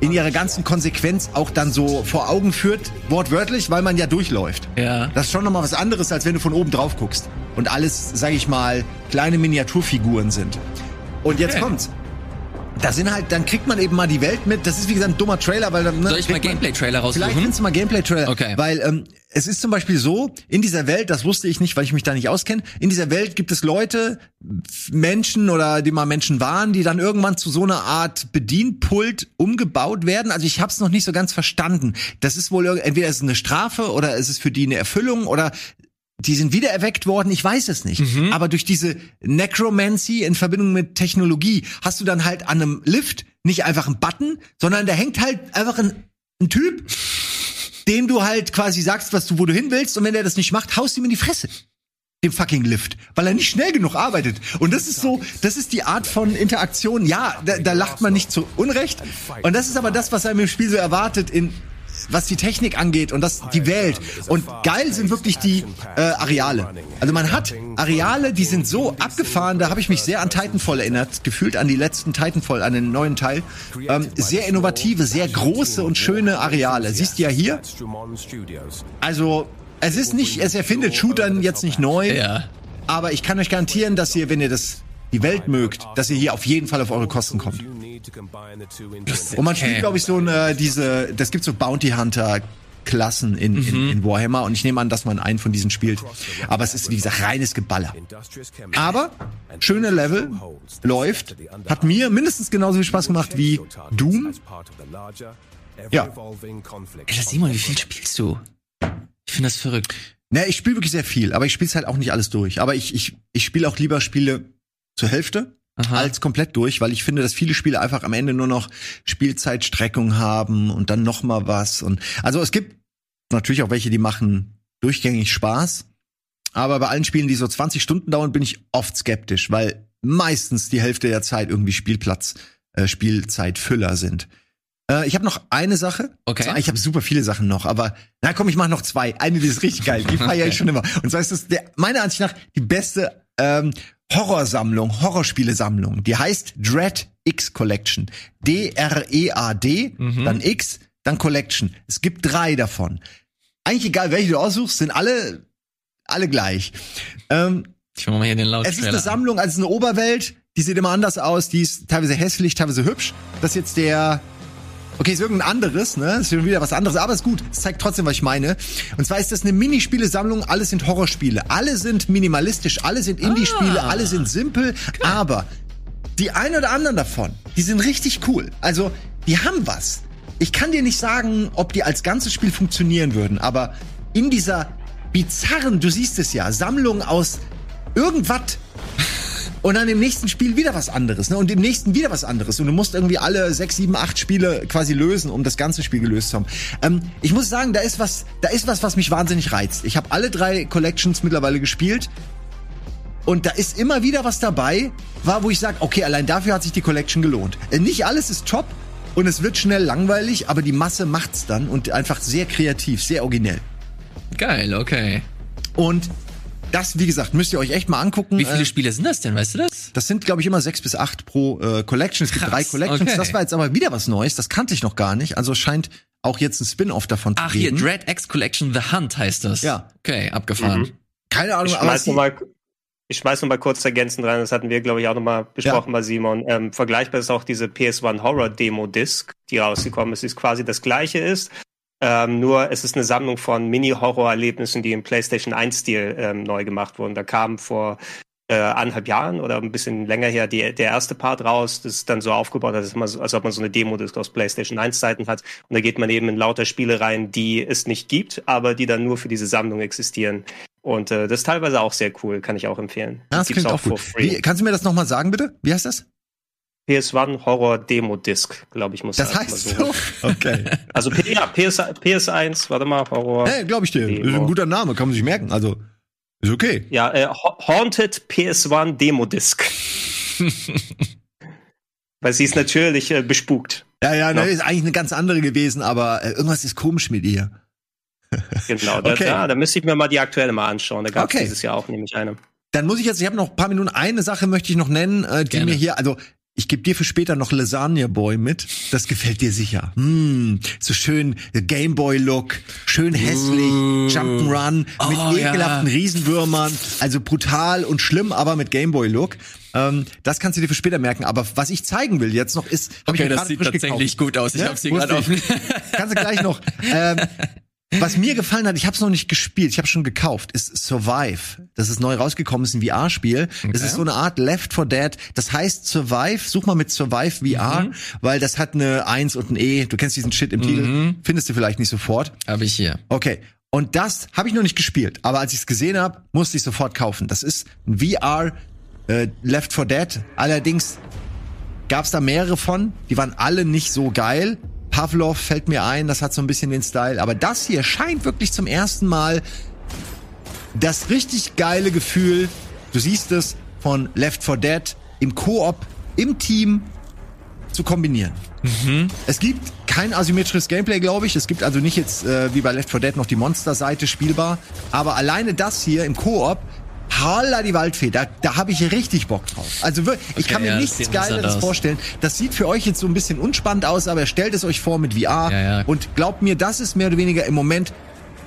in ihrer ganzen Konsequenz auch dann so vor Augen führt, wortwörtlich, weil man ja durchläuft. Ja. Das ist schon nochmal was anderes, als wenn du von oben drauf guckst und alles, sag ich mal, kleine Miniaturfiguren sind. Und jetzt Okay. kommt's. Da sind halt, dann kriegt man eben mal die Welt mit. Das ist wie gesagt ein dummer Trailer, weil dann. Ne, Soll ich mal Gameplay-Trailer Vielleicht raussuchen? findest du mal Gameplay-Trailer. Okay. Weil ähm, es ist zum Beispiel so, in dieser Welt, das wusste ich nicht, weil ich mich da nicht auskenne, in dieser Welt gibt es Leute, Menschen oder die mal Menschen waren, die dann irgendwann zu so einer Art Bedienpult umgebaut werden. Also ich habe es noch nicht so ganz verstanden. Das ist wohl entweder ist es eine Strafe oder ist es für die eine Erfüllung oder die sind wieder erweckt worden, ich weiß es nicht. Aber durch diese Necromancy in Verbindung mit Technologie hast du dann halt an einem Lift nicht einfach einen Button, sondern da hängt halt einfach ein, ein Typ, dem du halt quasi sagst, was du, wo du hin willst, und wenn der das nicht macht, haust du ihm in die Fresse. Dem fucking Lift, weil er nicht schnell genug arbeitet. Und das ist so, das ist die Art von Interaktion. Ja, da, da lacht man nicht zu Unrecht. Und das ist aber das, was einem im Spiel so erwartet in was die Technik angeht und das die Welt. Und geil sind wirklich die äh, Areale. Also man hat Areale, die sind so abgefahren, da habe ich mich sehr an Titanfall erinnert, gefühlt an die letzten Titanfall, an den neuen Teil. Ähm, sehr innovative, sehr große und schöne Areale. Siehst du ja hier. Also es ist nicht, es erfindet Shootern jetzt nicht neu, Ja. aber ich kann euch garantieren, dass ihr, wenn ihr das die Welt mögt, dass ihr hier auf jeden Fall auf eure Kosten kommt. Und man spielt, Okay. glaube ich, so eine, diese, das gibt so Bounty Hunter Klassen in, in, in Warhammer und ich nehme an, dass man einen von diesen spielt. Aber es ist, wie gesagt, reines Geballer. Aber schöne Level, läuft, hat mir mindestens genauso viel Spaß gemacht wie Doom. Ja. Ey, Simon, wie viel spielst du? Ich finde das verrückt. Ne, ich spiele wirklich sehr viel, aber ich spiele es halt auch nicht alles durch. Aber ich, ich, ich spiele auch lieber Spiele zur Hälfte Aha. als komplett durch, weil ich finde, dass viele Spiele einfach am Ende nur noch Spielzeitstreckung haben und dann noch mal was. Und also es gibt natürlich auch welche, die machen durchgängig Spaß. Aber bei allen Spielen, die so 20 Stunden dauern, bin ich oft skeptisch, weil meistens die Hälfte der Zeit irgendwie Spielplatz, äh, Spielzeitfüller sind. Äh, ich habe noch eine Sache. Okay. Zwar, ich habe super viele Sachen noch, aber na komm, ich mache noch zwei. Eine, die ist richtig geil. Die [laughs] feiere ich schon immer. Und zwar ist das der, meiner Ansicht nach die beste ähm, Horrorsammlung, Horrorspielesammlung. Die heißt Dread X Collection. D-R-E-A-D, dann X, dann Collection. Es gibt drei davon. Eigentlich egal, welche du aussuchst, sind alle, alle gleich. Ähm, Ich mach mal hier den es ist eine Sammlung, also eine Oberwelt, die sieht immer anders aus, die ist teilweise hässlich, teilweise hübsch. Das ist jetzt der Okay, ist irgendein anderes, ne? Ist schon wieder was anderes, aber ist gut. Es zeigt trotzdem, was ich meine. Und zwar ist das eine Minispielesammlung, alles sind Horrorspiele. Alle sind minimalistisch, alle sind Indie-Spiele, Ah. alle sind simpel, aber die ein oder anderen davon, die sind richtig cool. Also, die haben was. Ich kann dir nicht sagen, ob die als ganzes Spiel funktionieren würden, aber in dieser bizarren, du siehst es ja, Sammlung aus irgendwas und dann im nächsten Spiel wieder was anderes, ne? Und im nächsten wieder was anderes. Und du musst irgendwie alle sechs, sieben, acht Spiele quasi lösen, um das ganze Spiel gelöst zu haben. Ähm, ich muss sagen, da ist was, da ist was, was mich wahnsinnig reizt. Ich habe alle drei Collections mittlerweile gespielt. Und da ist immer wieder was dabei, war, wo ich sage, okay, allein dafür hat sich die Collection gelohnt. Äh, Nicht alles ist top und es wird schnell langweilig, aber die Masse macht's dann und einfach sehr kreativ, sehr originell. Geil, okay. Und das, wie gesagt, müsst ihr euch echt mal angucken. Wie viele Äh, Spiele sind das denn, weißt du das? Das sind, glaube ich, immer sechs bis acht pro äh, Collection. Es gibt Krass, drei Collections. okay. Das war jetzt aber wieder was Neues. Das kannte ich noch gar nicht. Also es scheint auch jetzt ein Spin-off davon Ach, zu hier, geben. Dread X Collection The Hunt heißt das. Ja. Okay, abgefahren. Mhm. Keine Ahnung, Ich aber schmeiß noch mal, ich schmeiß noch mal kurz ergänzend rein, das hatten wir, glaube ich, auch noch mal besprochen bei Simon. Ähm, vergleichbar ist auch diese PS1 Horror Demo Disc, die rausgekommen ist, die quasi das gleiche ist. Ähm, nur es ist eine Sammlung von Mini-Horror-Erlebnissen, die im PlayStation 1-Stil ähm, neu gemacht wurden. Da kam vor äh, anderthalb Jahren oder ein bisschen länger her die, der erste Part raus. Das ist dann so aufgebaut, als, man als ob man so eine Demo-Disc aus PlayStation 1-Zeiten hat. Und da geht man eben in lauter Spiele rein, die es nicht gibt, aber die dann nur für diese Sammlung existieren. Und äh, das ist teilweise auch sehr cool, kann ich auch empfehlen. ja, das gibt's klingt auch for gut. free. Wie, kannst du mir das noch mal sagen, bitte? Wie heißt das? PS1 Horror Demo Disc, glaube ich, muss Das heißt so. Okay. Also ja, PS, PS1, warte mal, Horror. hey, glaube ich dir. Ist Demo. ein guter Name, kann man sich merken. Also, ist okay. Ja, äh, Ha- Haunted PS1 Demo Disc. [laughs] Weil sie ist natürlich äh, bespukt. Ja, ja, ne, Ja. ist eigentlich eine ganz andere gewesen, aber äh, irgendwas ist komisch mit ihr. [laughs] Genau. Da, Okay. da, da müsste ich mir mal die aktuelle mal anschauen. Da gab es Okay. dieses Jahr auch nämlich eine. Dann muss ich jetzt, ich habe noch ein paar Minuten, eine Sache möchte ich noch nennen, äh, die Gerne. mir hier, also ich gebe dir für später noch Lasagne Boy mit. Das gefällt dir sicher. Hm, so schön Gameboy Look, schön hässlich, Jump'n'Run Oh, mit ja. ekelhaften Riesenwürmern, also brutal und schlimm, aber mit Gameboy Look. Ähm, das kannst du dir für später merken. Aber was ich zeigen will jetzt noch ist, hab ich Okay, mir das sieht frisch tatsächlich gekauft. gut aus. Ich Ja, hab's hier wusste gerade offen. ich. Kannst du gleich noch. [laughs] Ähm, was mir gefallen hat, ich habe es noch nicht gespielt, ich habe schon gekauft, ist Survive. Das ist neu rausgekommen, ist ein VR-Spiel. Es ist so eine Art Left 4 Dead. Das heißt Survive, such mal mit Survive VR, weil das hat eine 1 und ein E. Du kennst diesen Shit im Titel, findest du vielleicht nicht sofort. Habe ich hier. Okay. Und das habe ich noch nicht gespielt, aber als ich es gesehen habe, musste ich sofort kaufen. Das ist ein VR äh, Left 4 Dead. Allerdings gab es da mehrere von, die waren alle nicht so geil. Pavlov fällt mir ein, das hat so ein bisschen den Style, aber das hier scheint wirklich zum ersten Mal das richtig geile Gefühl, du siehst es, von Left 4 Dead im Koop, im Team zu kombinieren. Es gibt kein asymmetrisches Gameplay, glaube ich. Es gibt also nicht jetzt äh, wie bei Left 4 Dead noch die Monsterseite spielbar. Aber alleine das hier im Koop, Halla die Waldfee, da, da habe ich richtig Bock drauf. Also wirklich, ich Okay, kann mir ja, nichts Geileres vorstellen. Das sieht für euch jetzt so ein bisschen unspannend aus, aber stellt es euch vor mit VR. Ja, ja. Und glaubt mir, das ist mehr oder weniger im Moment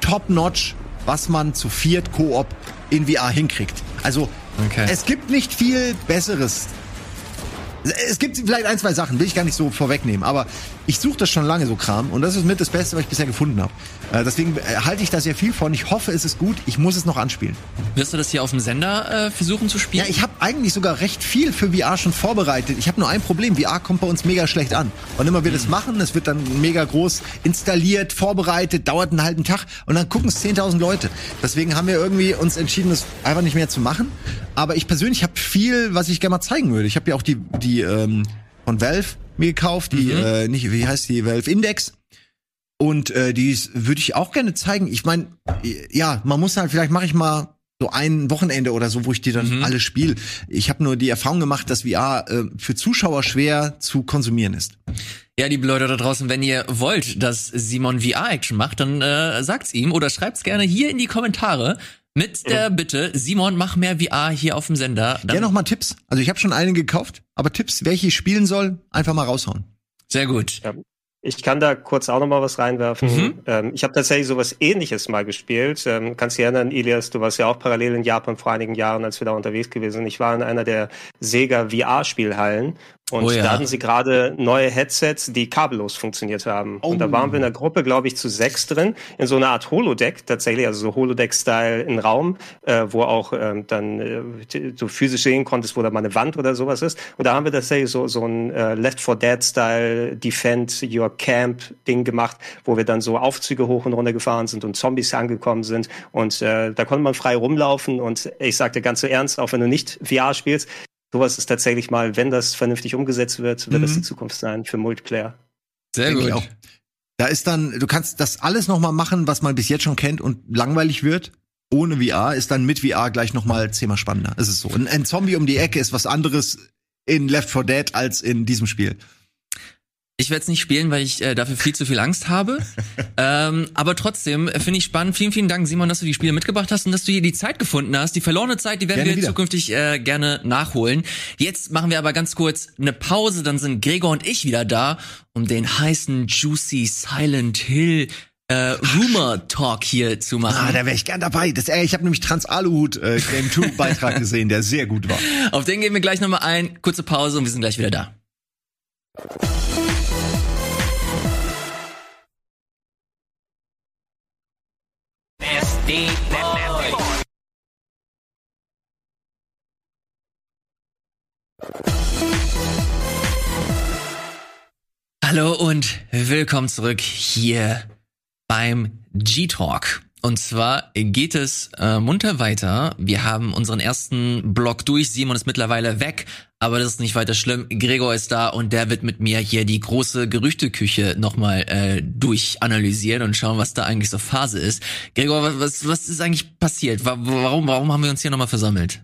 top-notch, was man zu viert Koop in VR hinkriegt. Also Okay. es gibt nicht viel Besseres es gibt vielleicht ein, zwei Sachen, will ich gar nicht so vorwegnehmen, aber ich suche das schon lange, so Kram. Und das ist mit das Beste, was ich bisher gefunden habe. Äh, deswegen äh, halte ich da sehr viel von. Ich hoffe, es ist gut. Ich muss es noch anspielen. Wirst du das hier auf dem Sender äh, versuchen zu spielen? Ja, ich habe eigentlich sogar recht viel für VR schon vorbereitet. Ich habe nur ein Problem. VR kommt bei uns mega schlecht an. Und immer wir das machen, es wird dann mega groß installiert, vorbereitet, dauert einen halben Tag und dann gucken es 10.000 Leute. Deswegen haben wir irgendwie uns entschieden, das einfach nicht mehr zu machen. Aber ich persönlich habe viel, was ich gerne mal zeigen würde. Ich habe ja auch die, die ähm, von Valve mir gekauft, die, äh, nicht, wie heißt die, Valve Index. Und äh, die würde ich auch gerne zeigen. Ich meine, ja, man muss halt, vielleicht mache ich mal so ein Wochenende oder so, wo ich die dann alle spiele. Ich habe nur die Erfahrung gemacht, dass VR äh, für Zuschauer schwer zu konsumieren ist. Ja, liebe Leute da draußen, wenn ihr wollt, dass Simon VR-Action macht, dann äh, sagt's ihm oder schreibt's gerne hier in die Kommentare mit der Bitte, Simon, mach mehr VR hier auf dem Sender. Dann, Ja, noch mal Tipps. Also ich habe schon einen gekauft, aber Tipps, welche ich spielen soll, einfach mal raushauen. Sehr gut. Ja. Ich kann da kurz auch noch mal was reinwerfen. Mhm. Ähm, ich habe tatsächlich sowas ähnliches mal gespielt. Ähm, kannst dich erinnern, Ilias, du warst ja auch parallel in Japan vor einigen Jahren, als wir da unterwegs gewesen sind. Ich war in einer der Sega VR-Spielhallen und Oh ja. da hatten sie gerade neue Headsets, die kabellos funktioniert haben. Und da waren wir in der Gruppe, glaube ich, zu sechs drin, in so einer Art Holodeck tatsächlich, also so Holodeck-Style in Raum, äh, wo auch ähm, dann äh, du physisch sehen konntest, wo da mal eine Wand oder sowas ist. Und da haben wir tatsächlich so, so ein äh, Left 4 Dead-Style Defend Your Camp-Ding gemacht, wo wir dann so Aufzüge hoch und runter gefahren sind und Zombies angekommen sind. Und äh, da konnte man frei rumlaufen. Und ich sagte ganz so ernst, auch wenn du nicht VR spielst, sowas ist tatsächlich mal, wenn das vernünftig umgesetzt wird, wird das Mhm. die Zukunft sein für Multiplayer. Sehr Denke gut. Da ist dann, du kannst das alles noch mal machen, was man bis jetzt schon kennt und langweilig wird. Ohne VR ist dann mit VR gleich noch mal zehnmal spannender. Es ist so. Ein, ein Zombie um die Ecke ist was anderes in Left 4 Dead als in diesem Spiel. Ich werde es nicht spielen, weil ich äh, dafür viel zu viel Angst habe. [laughs] ähm, aber trotzdem äh, finde ich spannend. Vielen, vielen Dank, Simon, dass du die Spiele mitgebracht hast und dass du hier die Zeit gefunden hast. Die verlorene Zeit, die werden Gerne wir wieder. zukünftig äh, gerne nachholen. Jetzt machen wir aber ganz kurz eine Pause, dann sind Gregor und ich wieder da, um den heißen, juicy Silent Hill äh, Rumor Talk hier zu machen. Ah, da wäre ich gern dabei. Das, äh, ich habe nämlich Trans Aluhut äh, Game 2 [laughs] Beitrag gesehen, der sehr gut war. Auf den gehen wir gleich nochmal ein. Kurze Pause und wir sind gleich wieder da. Hallo und willkommen zurück hier beim G-Talk. Und zwar geht es äh, munter weiter. Wir haben unseren ersten Block durch. Simon ist mittlerweile weg, aber das ist nicht weiter schlimm. Gregor ist da und der wird mit mir hier die große Gerüchteküche nochmal äh, durchanalysieren und schauen, was da eigentlich so Phase ist. Gregor, was, was, ist eigentlich passiert? Wa- Warum, warum haben wir uns hier nochmal versammelt?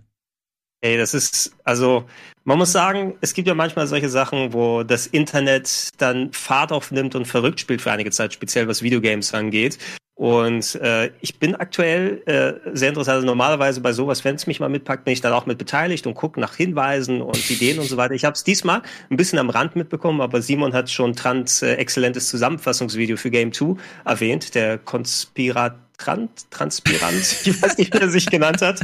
Ey, das ist, also, man muss sagen, es gibt ja manchmal solche Sachen, wo das Internet dann Fahrt aufnimmt und verrückt spielt für einige Zeit, speziell was Videogames angeht. Und äh, ich bin aktuell äh, sehr interessant. Also normalerweise bei sowas, wenn es mich mal mitpackt, bin ich dann auch mit beteiligt und gucke nach Hinweisen und Ideen und so weiter. Ich habe es diesmal ein bisschen am Rand mitbekommen, aber Simon hat schon Trans äh, exzellentes Zusammenfassungsvideo für Game 2 erwähnt, der Konspirat Trant, Transpirant, [laughs] ich weiß nicht, wie er sich genannt hat,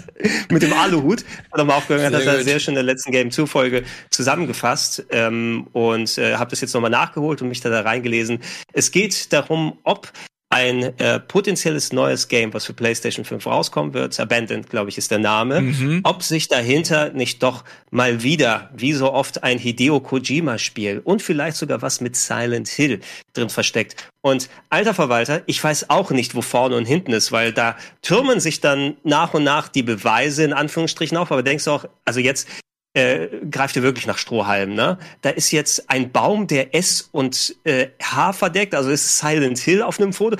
mit dem Aluhut. Hat er mal aufgehört, hat er gut. sehr schön in der letzten Game 2 Folge zusammengefasst ähm, und äh, habe das jetzt nochmal nachgeholt und mich da, da reingelesen. Es geht darum, ob ein äh, potenzielles neues Game, was für PlayStation 5 rauskommen wird, Abandoned, glaube ich, ist der Name, Mhm. ob sich dahinter nicht doch mal wieder, wie so oft, ein Hideo Kojima-Spiel und vielleicht sogar was mit Silent Hill drin versteckt. Und alter Verwalter, ich weiß auch nicht, wo vorne und hinten ist, weil da türmen sich dann nach und nach die Beweise in Anführungsstrichen auf, aber denkst du auch, also jetzt äh, greift ihr wirklich nach Strohhalm, ne? Da ist jetzt ein Baum, der S und äh, H verdeckt, also ist Silent Hill auf einem Foto.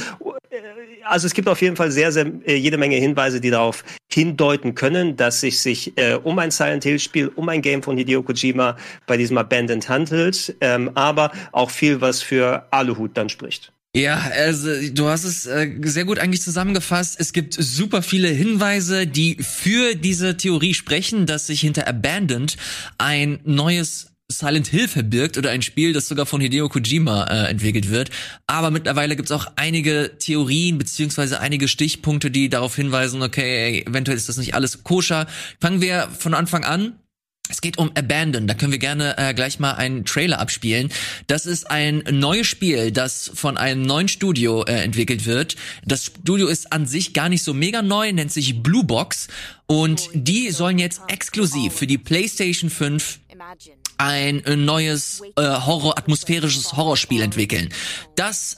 Äh, Also es gibt auf jeden Fall sehr, sehr äh, jede Menge Hinweise, die darauf hindeuten können, dass es sich äh, um ein Silent Hill Spiel, um ein Game von Hideo Kojima bei diesem Abandoned handelt, ähm, aber auch viel, was für Aluhut dann spricht. Ja, also du hast es äh, sehr gut eigentlich zusammengefasst. Es gibt super viele Hinweise, die für diese Theorie sprechen, dass sich hinter Abandoned ein neues Silent Hill verbirgt oder ein Spiel, das sogar von Hideo Kojima äh, entwickelt wird. Aber mittlerweile gibt es auch einige Theorien beziehungsweise einige Stichpunkte, die darauf hinweisen, okay, eventuell ist das nicht alles koscher. Fangen wir von Anfang an. Es geht um Abandon. Da können wir gerne äh, gleich mal einen Trailer abspielen. Das ist ein neues Spiel, das von einem neuen Studio äh, entwickelt wird. Das Studio ist an sich gar nicht so mega neu, nennt sich Blue Box. Und die sollen jetzt exklusiv für die PlayStation 5 ein neues äh, Horror atmosphärisches Horrorspiel entwickeln. Das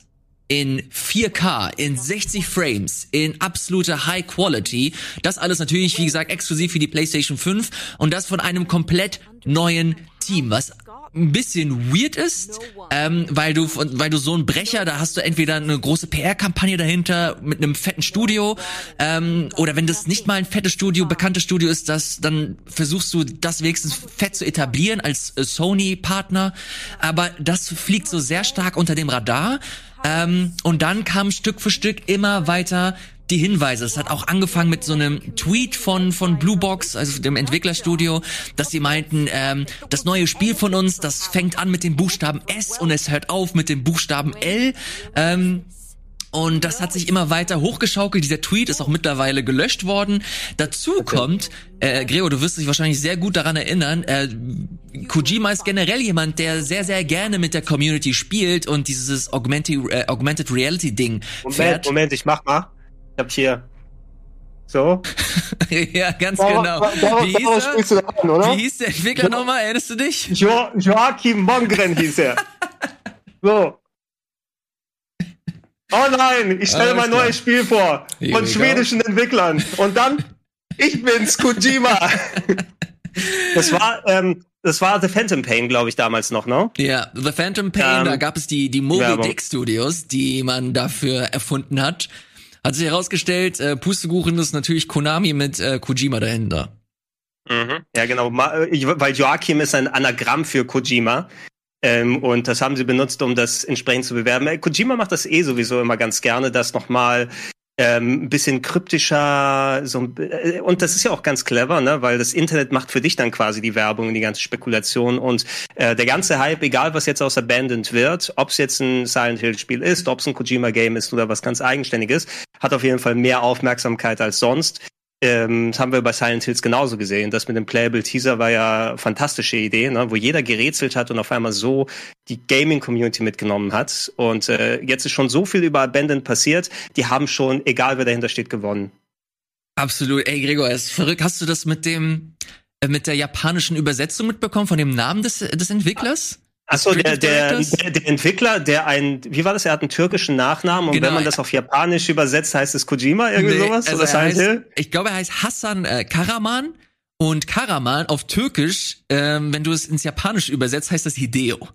in 4K, in 60 Frames, in absoluter High Quality. Das alles natürlich, wie gesagt, exklusiv für die PlayStation 5 und das von einem komplett neuen Team, was ein bisschen weird ist, ähm, weil du weil du so ein Brecher, da hast du entweder eine große PR-Kampagne dahinter mit einem fetten Studio, ähm, oder wenn das nicht mal ein fettes Studio, bekanntes Studio ist, das dann versuchst du das wenigstens fett zu etablieren als äh, Sony-Partner, aber das fliegt so sehr stark unter dem Radar. Ähm, und dann kam Stück für Stück immer weiter die Hinweise. Es hat auch angefangen mit so einem Tweet von von Blue Box, also dem Entwicklerstudio, dass sie meinten, ähm, das neue Spiel von uns, das fängt an mit dem Buchstaben S und es hört auf mit dem Buchstaben L. Ähm, und das hat sich immer weiter hochgeschaukelt. Dieser Tweet ist auch mittlerweile gelöscht worden. Dazu kommt, äh, Gregor, du wirst dich wahrscheinlich sehr gut daran erinnern, äh, Kojima ist generell jemand, der sehr, sehr gerne mit der Community spielt und dieses Augmented, äh, Augmented Reality Ding Moment, fährt. Moment, ich mach mal. Ich hab hier so. [laughs] ja, ganz Darauf- genau. darauf- Wie hieß, spielst du an, oder? er? Wie hieß der Entwickler nochmal? Erinnerst du dich? Jo Joachim Mongren hieß er. [laughs] So. Oh nein, ich stelle mein neues Spiel vor. Here Von schwedischen Entwicklern. Und dann, ich bin's, Kojima. [laughs] Das war, ähm, das war The Phantom Pain, glaube ich, damals noch, ne? Ja, The Phantom Pain, Ähm, da gab es die, die Moby Werbung. Dick Studios, die man dafür erfunden hat. Hat sich herausgestellt, äh, Pustekuchen ist natürlich Konami mit äh, Kojima dahinter. Mhm. Ja, genau. Äh, Weil Joachim ist ein Anagramm für Kojima. Ähm, und das haben sie benutzt, um das entsprechend zu bewerben. Äh, Kojima macht das eh sowieso immer ganz gerne, das nochmal ähm, ein bisschen kryptischer, so, äh, und das ist ja auch ganz clever, ne, weil das Internet macht für dich dann quasi die Werbung und die ganze Spekulation und äh, der ganze Hype, egal was jetzt aus Abandoned wird, ob es jetzt ein Silent Hill Spiel ist, ob es ein Kojima Game ist oder was ganz eigenständiges, hat auf jeden Fall mehr Aufmerksamkeit als sonst. Ähm, das haben wir bei Silent Hills genauso gesehen. Das mit dem Playable Teaser war ja fantastische Idee, ne? wo jeder gerätselt hat und auf einmal so die Gaming-Community mitgenommen hat. Und äh, jetzt ist schon so viel über Abandoned passiert, die haben schon, egal wer dahinter steht, gewonnen. Absolut. Ey, Gregor, ist verrückt. Hast du das mit dem, äh, mit der japanischen Übersetzung mitbekommen von dem Namen des, des Entwicklers? Achso, der, der, der, der Entwickler, der ein, wie war das? Er hat einen türkischen Nachnamen und genau. wenn man das auf Japanisch übersetzt, heißt es Kojima, irgendwie nee, sowas? Also oder heißt? Ich glaube, er heißt Hassan äh, Karaman und Karaman auf Türkisch, ähm, wenn du es ins Japanische übersetzt, heißt das Hideo.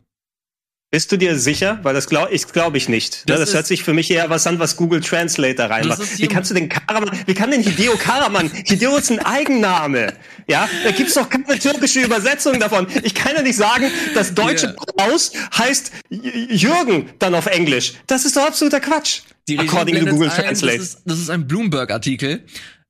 Bist du dir sicher? Weil das glaube ich, glaube ich nicht. Das, das hört sich für mich eher was an, was Google Translate da reinmacht. Wie kannst du den Karaman, wie kann denn Hideo Karaman? [laughs] Hideo ist ein Eigenname. Ja, da gibt's doch keine türkische Übersetzung davon. Ich kann ja nicht sagen, das deutsche yeah. Klaus heißt Jürgen dann auf Englisch. Das ist doch absoluter Quatsch. Die according to Google ein, Translate. Das ist, das ist ein Bloomberg-Artikel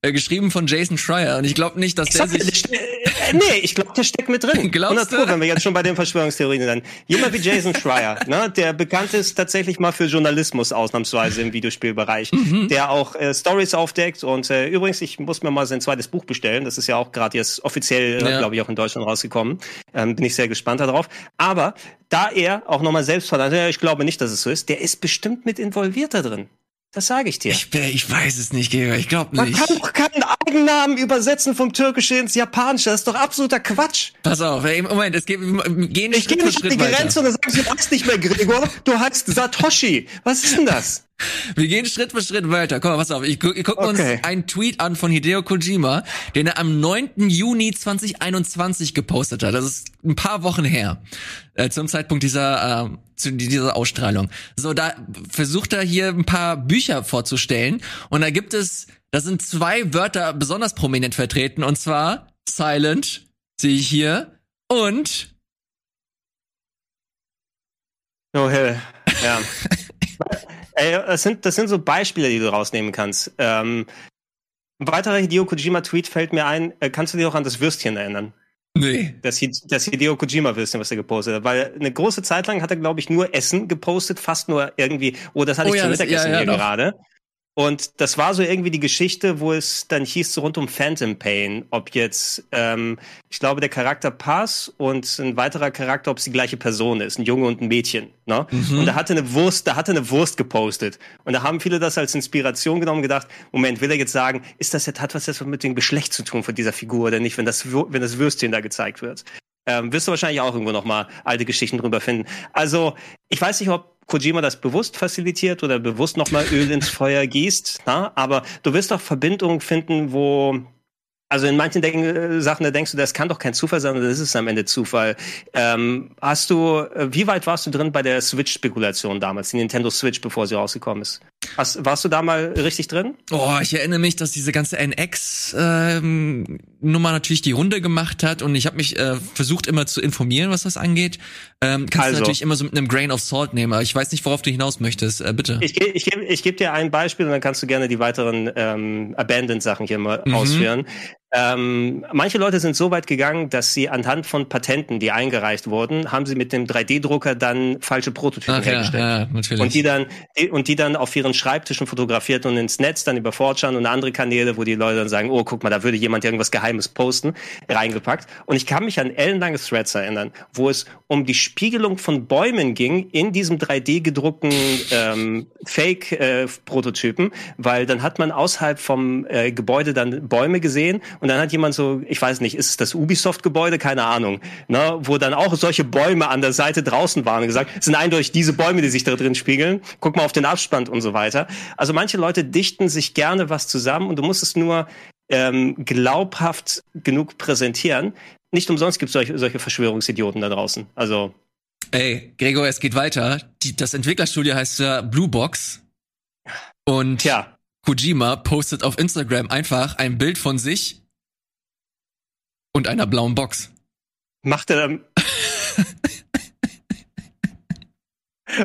äh, geschrieben von Jason Schreier. Und ich glaube nicht, dass ich der sich. Äh, nee, ich glaube, der steckt mit drin. [laughs] Glaubst du? wenn wir jetzt schon bei den Verschwörungstheorien sind. Jemand wie Jason [laughs] Schreier, ne, der bekannt ist tatsächlich mal für Journalismus ausnahmsweise im Videospielbereich, mhm. der auch äh, Stories aufdeckt. Und äh, übrigens, ich muss mir mal sein zweites Buch bestellen. Das ist ja auch gerade jetzt offiziell, ja. glaube ich, auch in Deutschland rausgekommen. Ähm, bin ich sehr gespannt darauf. Aber da er auch nochmal selbst verlangt, ich glaube nicht, dass es so ist, der ist bestimmt mit involviert da drin. Das sage ich dir. Ich, ich weiß es nicht, Georg. Ich glaube nicht. Man kann doch keinen Eigennamen übersetzen vom Türkischen ins Japanische. Das ist doch absoluter Quatsch. Pass auf, ey, Moment, es geht, wir gehen Ich gehe nicht an die Grenze und dann sagst du, du heißt nicht mehr Gregor, du heißt Satoshi. Was ist denn das? [laughs] Wir gehen Schritt für Schritt weiter. Komm mal, pass auf. Ich, gu ich okay. uns einen Tweet an von Hideo Kojima, den er am 9. Juni 2021 gepostet hat. Das ist ein paar Wochen her. Äh, zum Zeitpunkt dieser, äh, zu dieser Ausstrahlung. So, da versucht er hier ein paar Bücher vorzustellen. Und da gibt es, da sind zwei Wörter besonders prominent vertreten. Und zwar Silent, sehe ich hier, und Oh, hell. Ja. [laughs] Ey, das sind, das sind so Beispiele, die du rausnehmen kannst. Ähm, ein weiterer Hideo Kojima-Tweet fällt mir ein. Äh, kannst du dich auch an das Würstchen erinnern? Nee. Das, das Hideo Kojima-Würstchen, was er gepostet hat. Weil eine große Zeit lang hat er, glaube ich, nur Essen gepostet, fast nur irgendwie, oh, das hatte oh, ich ja, zum Mittagessen ja, ja, hier gerade. Und das war so irgendwie die Geschichte, wo es dann hieß so rund um Phantom Pain, ob jetzt, ähm, ich glaube, der Charakter Pass und ein weiterer Charakter, ob es die gleiche Person ist, ein Junge und ein Mädchen. Ne? Mhm. Und da hatte eine Wurst, da hatte eine Wurst gepostet. Und da haben viele das als Inspiration genommen und gedacht, Moment, will er jetzt sagen, ist das jetzt, hat was jetzt mit dem Geschlecht zu tun von dieser Figur oder nicht, wenn das, wenn das Würstchen da gezeigt wird? Ähm, wirst du wahrscheinlich auch irgendwo noch mal alte Geschichten drüber finden. Also, ich weiß nicht, ob Kojima das bewusst facilitiert oder bewusst nochmal Öl ins Feuer gießt, na? aber du wirst doch Verbindungen finden, wo also in manchen Denken, äh, Sachen, da denkst du, das kann doch kein Zufall sein, das ist am Ende Zufall. Ähm, hast du, äh, wie weit warst du drin bei der Switch-Spekulation damals, die Nintendo Switch, bevor sie rausgekommen ist? Hast, warst du da mal richtig drin? Oh, ich erinnere mich, dass diese ganze NX-Nummer ähm, natürlich die Runde gemacht hat und ich habe mich äh, versucht immer zu informieren, was das angeht. Ähm, kannst also. du natürlich immer so mit einem Grain of Salt nehmen, aber ich weiß nicht, worauf du hinaus möchtest. Äh, bitte. Ich, ich, ich, ich gebe dir ein Beispiel und dann kannst du gerne die weiteren ähm, Abandoned-Sachen hier mal mhm. ausführen. Ähm, manche Leute sind so weit gegangen, dass sie anhand von Patenten, die eingereicht wurden, haben sie mit dem 3D-Drucker dann falsche Prototypen Ach, hergestellt. Ja, ja, natürlich. Und die dann die, und die dann auf ihren Schreibtischen fotografiert und ins Netz dann über 4 und andere Kanäle, wo die Leute dann sagen, oh, guck mal, da würde jemand irgendwas Geheimes posten, reingepackt. Und ich kann mich an ellenlange Threads erinnern, wo es um die Spiegelung von Bäumen ging in diesem 3D gedruckten ähm, Fake-Prototypen, äh, weil dann hat man außerhalb vom äh, Gebäude dann Bäume gesehen und dann hat jemand so, ich weiß nicht, ist es das Ubisoft-Gebäude? Keine Ahnung. Ne? Wo dann auch solche Bäume an der Seite draußen waren und gesagt, es sind eindeutig diese Bäume, die sich da drin spiegeln. Guck mal auf den Abspann und so weiter. Also manche Leute dichten sich gerne was zusammen und du musst es nur ähm, glaubhaft genug präsentieren. Nicht umsonst gibt es solche, solche Verschwörungsidioten da draußen. Also. Ey, Gregor, es geht weiter. Die, das Entwicklerstudio heißt ja Blue Box. Und ja. Kojima postet auf Instagram einfach ein Bild von sich und einer blauen Box. Macht er dann. [laughs]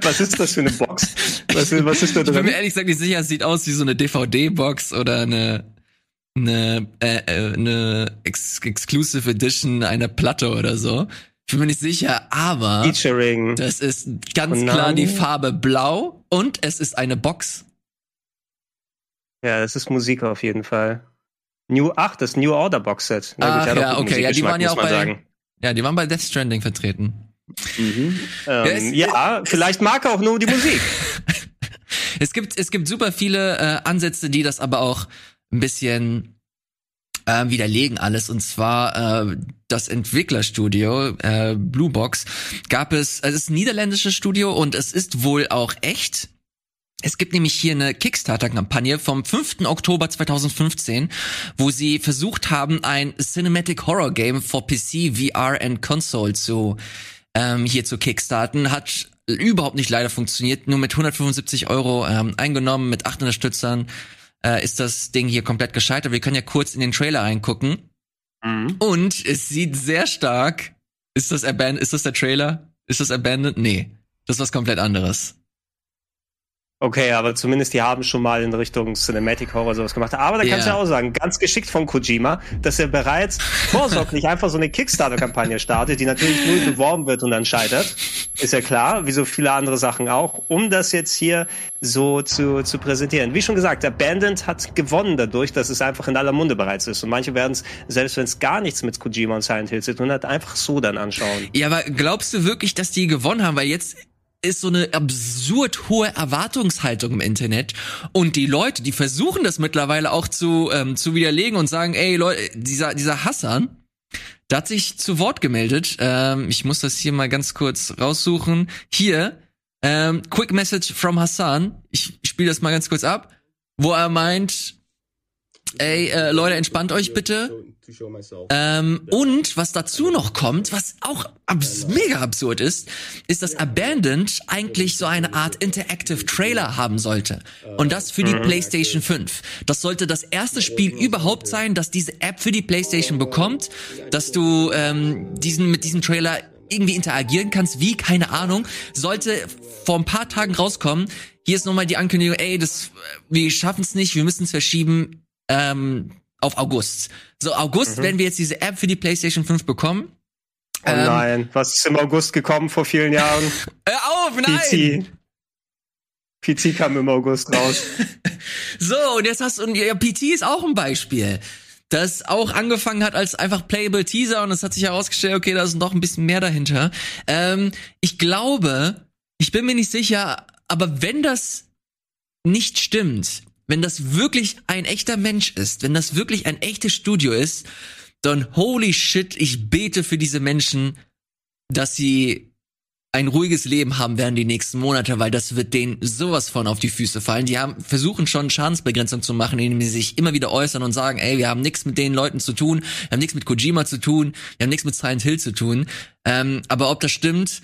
Was ist das für eine Box? Was, was ist da Ich bin drin? mir ehrlich gesagt nicht sicher, es sieht aus wie so eine DVD-Box oder eine eine, äh, äh, eine Ex Exclusive Edition einer Platte oder so. Ich bin mir nicht sicher, aber Featuring. das ist ganz Konami? klar die Farbe blau und es ist eine Box. Ja, das ist Musik auf jeden Fall. New, ach, das New Order Box Set. Hat auch ja, okay, ja, die waren ja auch bei- sagen. Ja, die waren bei Death Stranding vertreten. Ähm, es- ja, [laughs] vielleicht mag er auch nur die Musik. [laughs] Es gibt, es gibt super viele äh, Ansätze, die das aber auch ein bisschen äh, widerlegen alles. Und zwar äh, das Entwicklerstudio äh, Blue Box gab es, also es ist ein niederländisches Studio und es ist wohl auch echt. Es gibt nämlich hier eine Kickstarter-Kampagne vom 5. Oktober 2015, wo sie versucht haben, ein Cinematic Horror Game for PC, VR and Console zu ähm, hier zu kickstarten. Hat überhaupt nicht leider funktioniert. Nur mit 175 Euro ähm, eingenommen, mit acht Unterstützern äh, ist das Ding hier komplett gescheitert. Wir können ja kurz in den Trailer reingucken. Und es sieht sehr stark. Ist das Abandoned? Ist das der Trailer? Ist das Abandoned? Nee. Das ist was komplett anderes. Okay, aber zumindest die haben schon mal in Richtung Cinematic Horror sowas gemacht. Aber da kannst du Ja. ja auch sagen, ganz geschickt von Kojima, dass er bereits vorsorglich einfach so eine Kickstarter-Kampagne startet, die natürlich null beworben wird und dann scheitert. Ist ja klar, wie so viele andere Sachen auch, um das jetzt hier so zu, zu präsentieren. Wie schon gesagt, Abandoned hat gewonnen dadurch, dass es einfach in aller Munde bereits ist. Und manche werden es, selbst wenn es gar nichts mit Kojima und Silent Hill zu tun hat, einfach so dann anschauen. Ja, aber glaubst du wirklich, dass die gewonnen haben? Weil jetzt ist so eine absurd hohe Erwartungshaltung im Internet und die Leute, die versuchen das mittlerweile auch zu ähm, zu widerlegen und sagen, ey Leute, dieser dieser Hassan, der hat sich zu Wort gemeldet. Ähm, ich muss das hier mal ganz kurz raussuchen. Hier, ähm, Quick Message from Hassan. Ich spiele das mal ganz kurz ab, wo er meint, ey äh, Leute, entspannt euch bitte. Ähm, und was dazu noch kommt, was auch abs mega absurd ist, ist, dass Abandoned eigentlich so eine Art Interactive Trailer haben sollte. Und das für die PlayStation 5. Das sollte das erste Spiel überhaupt sein, das diese App für die PlayStation bekommt, dass du ähm, diesen mit diesem Trailer irgendwie interagieren kannst, wie, keine Ahnung, sollte vor ein paar Tagen rauskommen. Hier ist nochmal die Ankündigung, ey, das, wir schaffen es nicht, wir müssen es verschieben ähm, auf August. So, August werden wir jetzt diese App für die PlayStation 5 bekommen. Oh Ähm, nein, was ist im August gekommen vor vielen Jahren? [laughs] Hör auf, nein! PC. PC kam im August raus. [laughs] So, und jetzt hast du, und ja, PT ist auch ein Beispiel. Das auch angefangen hat als einfach Playable Teaser und es hat sich herausgestellt, okay, da ist noch ein bisschen mehr dahinter. Ähm, ich glaube, ich bin mir nicht sicher, aber wenn das nicht stimmt, wenn das wirklich ein echter Mensch ist, wenn das wirklich ein echtes Studio ist, dann holy shit, ich bete für diese Menschen, dass sie ein ruhiges Leben haben werden die nächsten Monate, weil das wird denen sowas von auf die Füße fallen. Die haben versuchen schon Schadensbegrenzung zu machen, indem sie sich immer wieder äußern und sagen, ey, wir haben nichts mit den Leuten zu tun, wir haben nichts mit Kojima zu tun, wir haben nichts mit Silent Hill zu tun. Ähm, aber ob das stimmt,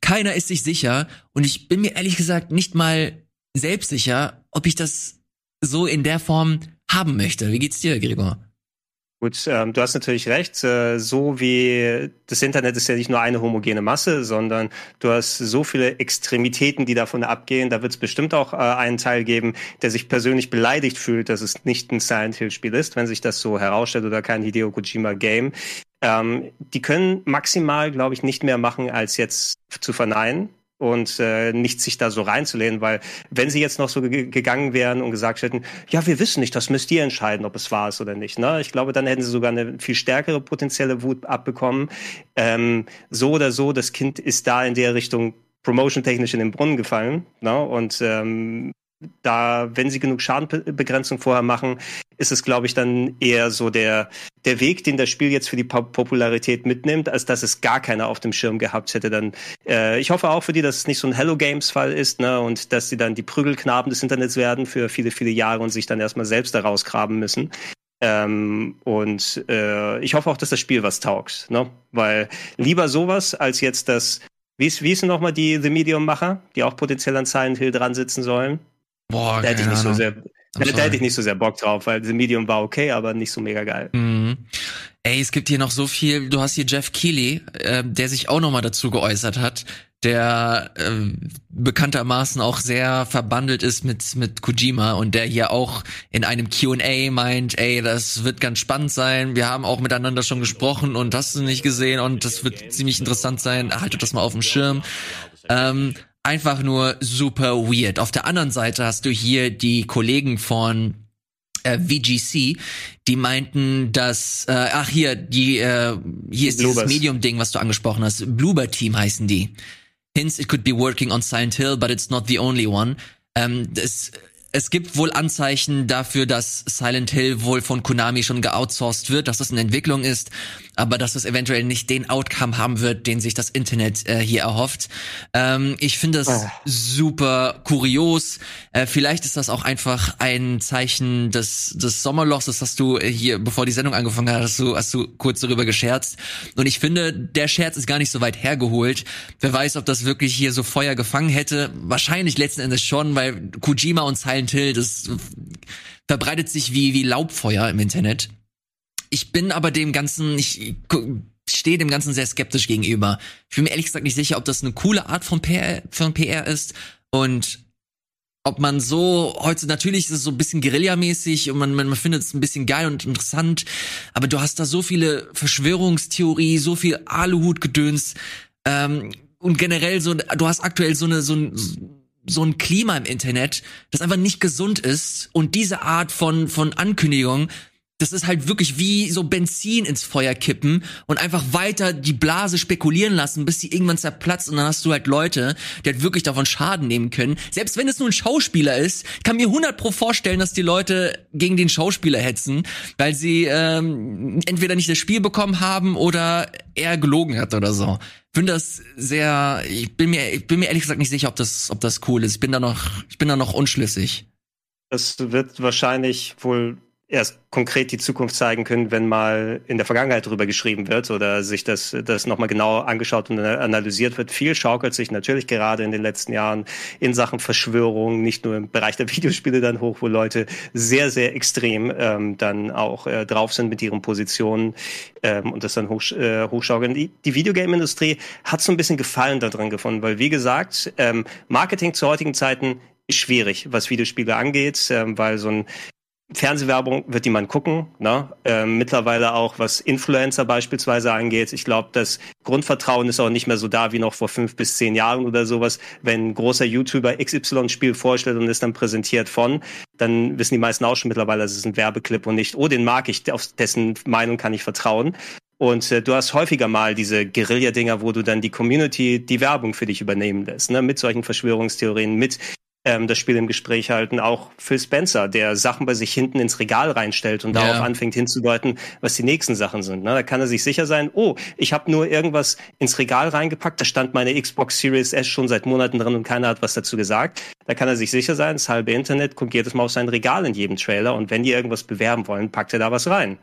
keiner ist sich sicher und ich bin mir ehrlich gesagt nicht mal selbst sicher, ob ich das so in der Form haben möchte. Wie geht's dir, Gregor? Gut, ähm, du hast natürlich recht. Äh, so wie das Internet ist ja nicht nur eine homogene Masse, sondern du hast so viele Extremitäten, die davon abgehen. Da wird es bestimmt auch äh, einen Teil geben, der sich persönlich beleidigt fühlt, dass es nicht ein Silent Hill Spiel ist, wenn sich das so herausstellt oder kein Hideo Kojima Game. Ähm, die können maximal, glaube ich, nicht mehr machen, als jetzt zu verneinen und äh, nicht sich da so reinzulehnen, weil wenn sie jetzt noch so ge gegangen wären und gesagt hätten, ja, wir wissen nicht, das müsst ihr entscheiden, ob es wahr ist oder nicht. Ne? Ich glaube, dann hätten sie sogar eine viel stärkere potenzielle Wut abbekommen. Ähm, so oder so, das Kind ist da in der Richtung promotion-technisch in den Brunnen gefallen. Ne? Und ähm, da, wenn sie genug Schadenbegrenzung vorher machen, ist es, glaube ich, dann eher so der, der Weg, den das Spiel jetzt für die Pop Popularität mitnimmt, als dass es gar keiner auf dem Schirm gehabt hätte. Dann, äh, ich hoffe auch für die, dass es nicht so ein Hello Games Fall ist, ne, und dass sie dann die Prügelknaben des Internets werden für viele, viele Jahre und sich dann erstmal selbst da rausgraben müssen. Ähm, und äh, ich hoffe auch, dass das Spiel was taugt, ne? Weil lieber sowas als jetzt das, wie ist, wie ist denn nochmal die The Medium-Macher, die auch potenziell an Silent Hill dran sitzen sollen? Boah, Da hätte ich nicht so Ahnung. sehr, Da hätte ich nicht so sehr Bock drauf, weil The Medium war okay, aber nicht so mega geil. Mhm. Ey, es gibt hier noch so viel. Du hast hier Jeff Keighley, äh, der sich auch noch mal dazu geäußert hat, der äh, bekanntermaßen auch sehr verbandelt ist mit mit Kojima und der hier auch in einem Q&A meint, ey, das wird ganz spannend sein. Wir haben auch miteinander schon gesprochen und hast du nicht gesehen und das wird ziemlich interessant sein. Haltet das mal auf dem Schirm. Ähm, einfach nur super weird. Auf der anderen Seite hast du hier die Kollegen von äh, VGC, die meinten, dass äh, ach hier die äh, hier ist dieses Medium-Ding, was du angesprochen hast. Bloober Team heißen die. Hints it could be working on Silent Hill, but it's not the only one. Ähm, das, es gibt wohl Anzeichen dafür, dass Silent Hill wohl von Konami schon geoutsourced wird, dass das in Entwicklung ist aber dass es eventuell nicht den Outcome haben wird, den sich das Internet äh, hier erhofft. Ähm, ich finde es oh. super kurios. Äh, vielleicht ist das auch einfach ein Zeichen des, des Sommerlochs. Das hast du hier, bevor die Sendung angefangen hat, hast du, hast du kurz darüber gescherzt. Und ich finde, der Scherz ist gar nicht so weit hergeholt. Wer weiß, ob das wirklich hier so Feuer gefangen hätte. Wahrscheinlich letzten Endes schon, weil Kojima und Silent Hill, das verbreitet sich wie, wie Laubfeuer im Internet. Ich bin aber dem Ganzen, ich stehe dem Ganzen sehr skeptisch gegenüber. Ich bin mir ehrlich gesagt nicht sicher, ob das eine coole Art von PR, von PR ist und ob man so heute natürlich ist es so ein bisschen Guerilla-mäßig und man, man, findet es ein bisschen geil und interessant, aber du hast da so viele Verschwörungstheorie, so viel Aluhut-Gedöns ähm, und generell so, du hast aktuell so eine so ein so ein Klima im Internet, das einfach nicht gesund ist und diese Art von von Ankündigung das ist halt wirklich wie so Benzin ins Feuer kippen und einfach weiter die Blase spekulieren lassen, bis sie irgendwann zerplatzt und dann hast du halt Leute, die halt wirklich davon Schaden nehmen können. Selbst wenn es nur ein Schauspieler ist, kann mir 100 pro vorstellen, dass die Leute gegen den Schauspieler hetzen, weil sie ähm, entweder nicht das Spiel bekommen haben oder er gelogen hat oder so. Ich finde das sehr, ich bin mir, ich bin mir ehrlich gesagt nicht sicher, ob das, ob das cool ist. Ich bin da noch, ich bin da noch unschlüssig. Das wird wahrscheinlich wohl erst konkret die Zukunft zeigen können, wenn mal in der Vergangenheit drüber geschrieben wird oder sich das, das nochmal genau angeschaut und analysiert wird. Viel schaukelt sich natürlich gerade in den letzten Jahren in Sachen Verschwörung, nicht nur im Bereich der Videospiele dann hoch, wo Leute sehr, sehr extrem ähm, dann auch äh, drauf sind mit ihren Positionen ähm, und das dann hoch, äh, hochschaukeln. Die, die Videogame-Industrie hat so ein bisschen Gefallen daran gefunden, weil wie gesagt, ähm, Marketing zu heutigen Zeiten ist schwierig, was Videospiele angeht, ähm, weil so ein Fernsehwerbung wird die man gucken. Ne? Ähm, mittlerweile auch, was Influencer beispielsweise angeht. Ich glaube, das Grundvertrauen ist auch nicht mehr so da wie noch vor fünf bis zehn Jahren oder sowas. Wenn ein großer YouTuber XY-Spiel vorstellt und ist dann präsentiert von, dann wissen die meisten auch schon mittlerweile, dass es ein Werbeclip und nicht, oh, den mag ich, auf dessen Meinung kann ich vertrauen. Und äh, du hast häufiger mal diese Guerilla-Dinger, wo du dann die Community die Werbung für dich übernehmen lässt, ne? mit solchen Verschwörungstheorien, mit ähm, das Spiel im Gespräch halten. Auch Phil Spencer, der Sachen bei sich hinten ins Regal reinstellt und ja. darauf anfängt hinzudeuten, was die nächsten Sachen sind. Ne? Da kann er sich sicher sein, oh, ich habe nur irgendwas ins Regal reingepackt, da stand meine Xbox Series S schon seit Monaten drin und keiner hat was dazu gesagt. Da kann er sich sicher sein, das halbe Internet guckt jedes Mal auf sein Regal in jedem Trailer und wenn die irgendwas bewerben wollen, packt er da was rein.